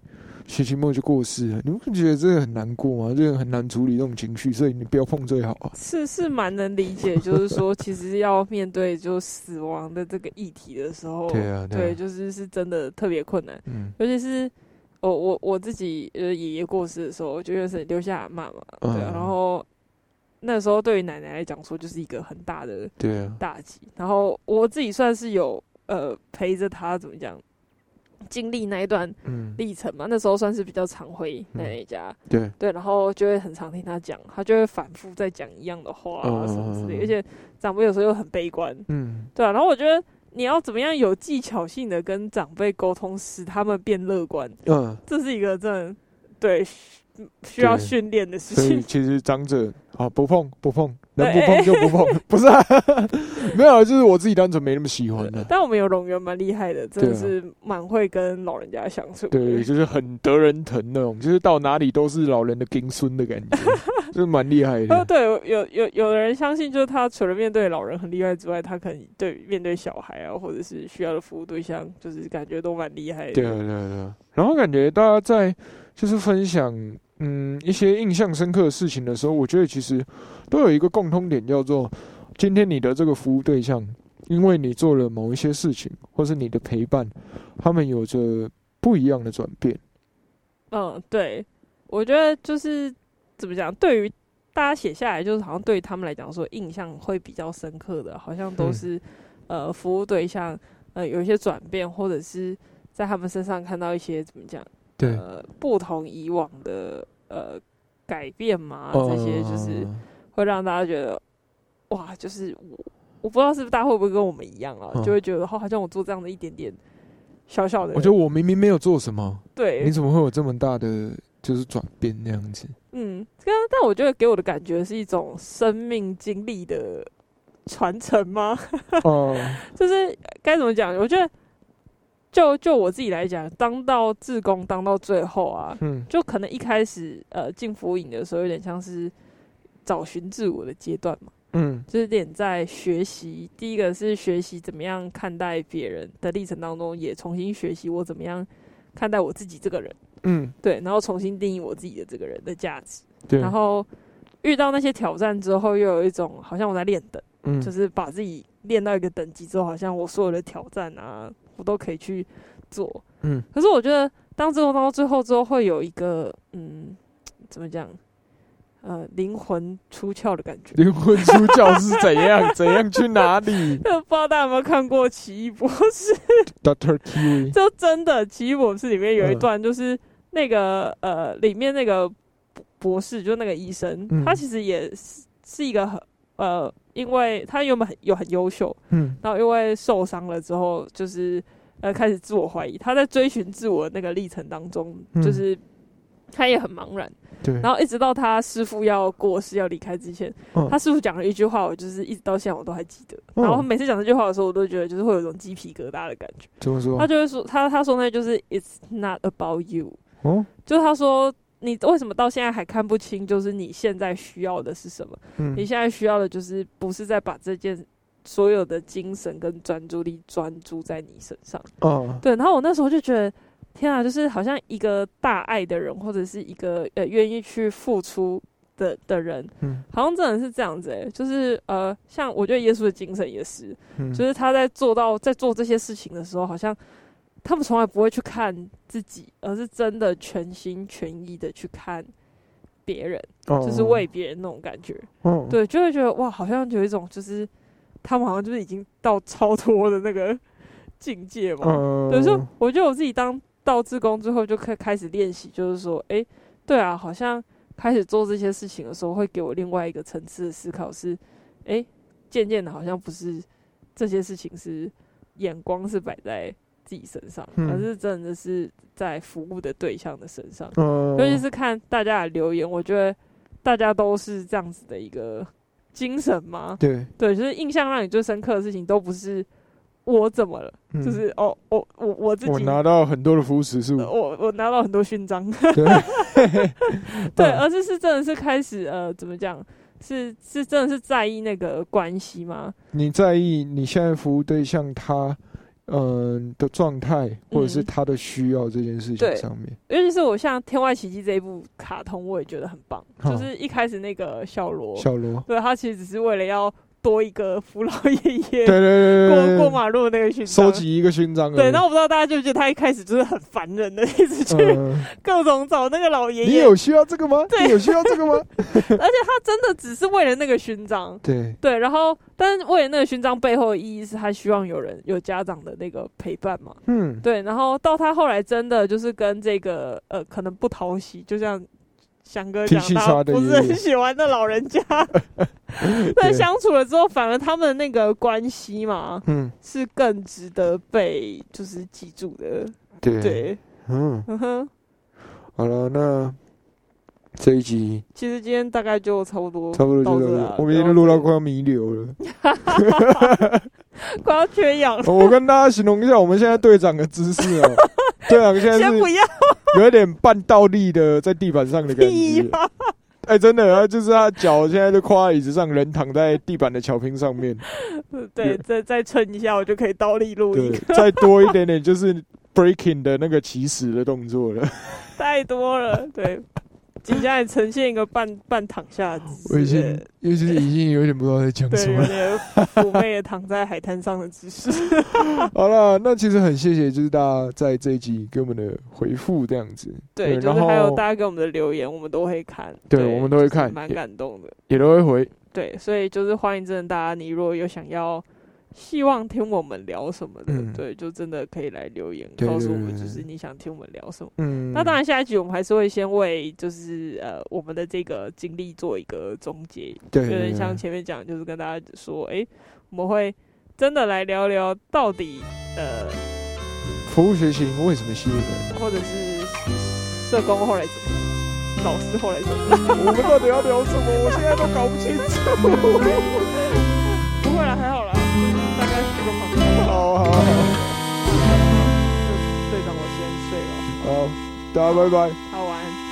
学期末就过世了，你不觉得这个很难过吗？这个很难处理这种情绪，所以你不要碰最好啊。是是蛮能理解，就是说，其实要面对就死亡的这个议题的时候，对啊，对，就是是真的特别困难。嗯，尤其是我我我自己呃爷爷过世的时候，我觉得是留下阿妈嘛，对啊。然后那时候对于奶奶来讲说，就是一个很大的对啊打击。然后我自己算是有呃陪着他怎么讲。经历那一段历程嘛，那时候算是比较常回奶奶家，对。对，然后就会很常听他讲，他就会反复在讲一样的话啊什么之类，而且长辈有时候又很悲观，嗯，对啊，然后我觉得你要怎么样有技巧性的跟长辈沟通，使他们变乐观，嗯，这是一个真的对需要训练的事情。所以其实长者啊，不碰不碰。能不碰就不碰，(laughs) 不是？啊 (laughs) 没有，就是我自己单纯没那么喜欢的。(laughs) 但我们有龙源蛮厉害的，真的是蛮会跟老人家相处。对，就是很得人疼那种，就是到哪里都是老人的金孙的感觉，就是蛮厉害的。对，有有有的人相信，就是他除了面对老人很厉害之外，他可能对面对小孩啊，或者是需要的服务对象，就是感觉都蛮厉害的。对对对。然后感觉大家在就是分享。嗯，一些印象深刻的事情的时候，我觉得其实都有一个共通点，叫做今天你的这个服务对象，因为你做了某一些事情，或是你的陪伴，他们有着不一样的转变。嗯，对，我觉得就是怎么讲，对于大家写下来，就是好像对于他们来讲说，印象会比较深刻的，好像都是呃服务对象呃有一些转变，或者是在他们身上看到一些怎么讲。呃，不同以往的呃改变嘛，这些就是会让大家觉得哇，就是我我不知道是不是大家会不会跟我们一样啊，就会觉得哦好像我做这样的一点点小小的，我觉得我明明没有做什么，对，你怎么会有这么大的就是转变那样子。嗯，但但我觉得给我的感觉是一种生命经历的传承吗？(laughs) 哦，就是该怎么讲？我觉得，就就我自己来讲，当到志工当到最后啊，嗯，就可能一开始呃进福影的时候，有点像是找寻自我的阶段嘛。嗯，就是点在学习。第一个是学习怎么样看待别人的历程当中，也重新学习我怎么样看待我自己这个人。嗯，对，然后重新定义我自己的这个人的价值。对，然后遇到那些挑战之后，又有一种好像我在练等，嗯，就是把自己练到一个等级之后，好像我所有的挑战啊，我都可以去做。嗯，可是我觉得当之后到最后之后，会有一个嗯，怎么讲？呃，灵魂出窍的感觉。灵魂出窍是怎样？怎样去哪里？(laughs) 不知道大家有没有看过《奇异博士 (laughs)》？Doctor Kiwi。就真的《奇异博士》里面有一段，就是那个呃，里面那个博士，就那个医生，他其实也是是一个很呃，因为他原本很有很优秀，嗯，然后因为受伤了之后，就是呃开始自我怀疑。他在追寻自我那个历程当中，就是他也很茫然。对然后一直到他师傅要过世要离开之前，他师傅讲了一句话，我就是一直到现在我都还记得。然后每次讲这句话的时候，我都觉得就是会有一种鸡皮疙瘩的感觉。怎么说？他就会说他他说那就是 It's not about you。哦，就是他说你为什么到现在还看不清，就是你现在需要的是什么？嗯，你现在需要的就是不是在把这件所有的精神跟专注力专注在你身上。哦，对。然后我那时候就觉得。天啊，就是好像一个大爱的人，或者是一个呃愿意去付出的的人，嗯，好像真的是这样子诶，就是呃，像我觉得耶稣的精神也是，就是他在做到在做这些事情的时候，好像他们从来不会去看自己，而是真的全心全意的去看别人，就是为别人那种感觉，嗯，对，就会觉得哇，好像有一种就是他们好像就是已经到超脱的那个境界嘛，对，就我觉得我自己当。到自宫之后就可以开始练习，就是说，哎，对啊，好像开始做这些事情的时候，会给我另外一个层次的思考，是，哎，渐渐的，好像不是这些事情是眼光是摆在自己身上，而是真的是在服务的对象的身上。尤其是看大家的留言，我觉得大家都是这样子的一个精神吗？对，对，就是印象让你最深刻的事情，都不是。我怎么了？就是哦，我我我自己，我拿到很多的扶持是我我拿到很多勋章，对，(laughs) (laughs) 而是是真的是开始呃，怎么讲？是是真的是在意那个关系吗？你在意你现在服务对象他嗯的状态，或者是他的需要这件事情上面？尤其是我像《天外奇迹》这一部卡通，我也觉得很棒。就是一开始那个小罗，小罗，对他其实只是为了要。多一个扶老爷爷，对对对过过马路的那个勋章，收集一个勋章。对，那我不知道大家就觉得他一开始就是很烦人的，一直去各种找那个老爷爷。你有需要这个吗？对，有需要这个吗？(laughs) 而且他真的只是为了那个勋章。对对，然后，但是为了那个勋章背后的意义是他希望有人有家长的那个陪伴嘛。嗯，对。然后到他后来真的就是跟这个呃，可能不讨喜，就像。翔哥讲到不是很喜欢的老人家，(laughs) 但相处了之后，反而他们那个关系嘛，嗯，是更值得被就是记住的。对，嗯哼，好了，那这一集其实今天大概就差不多，差不多就了。我们已经录到快要弥留了，(laughs) 快要缺氧了。我跟大家形容一下，我们现在队长的姿势哦。队长现在不要有一点半倒立的在地板上的感觉，哎，真的，啊就是他脚现在就跨在椅子上，人躺在地板的巧拼上面。对，再再撑一下，我就可以倒立录音。再多一点点就是 breaking 的那个起始的动作了。(laughs) 太多了，对。紧接着呈现一个半半躺下的姿势，因为就是已经有点不知道在讲什么，妩媚的躺在海滩上的姿势。好了，那其实很谢谢，就是大家在这一集给我们的回复这样子。对，就是还有大家给我们的留言，我们都会看。对，我们都会看，蛮感动的，也都会回。对，所以就是欢迎真的大家，你如果有想要。希望听我们聊什么的，对，就真的可以来留言告诉我们，就是你想听我们聊什么。那当然，下一集我们还是会先为就是呃我们的这个经历做一个总结，对有点像前面讲，就是跟大家说，哎，我们会真的来聊聊到底呃服务学习为什么吸引人，或者是社工后来怎么，老师后来怎么，(laughs) 我们到底要聊什么？我现在都搞不清楚。(laughs) 不会了，还好啦。好好好，队长 (laughs) 我先睡了。好，大家拜拜。好玩。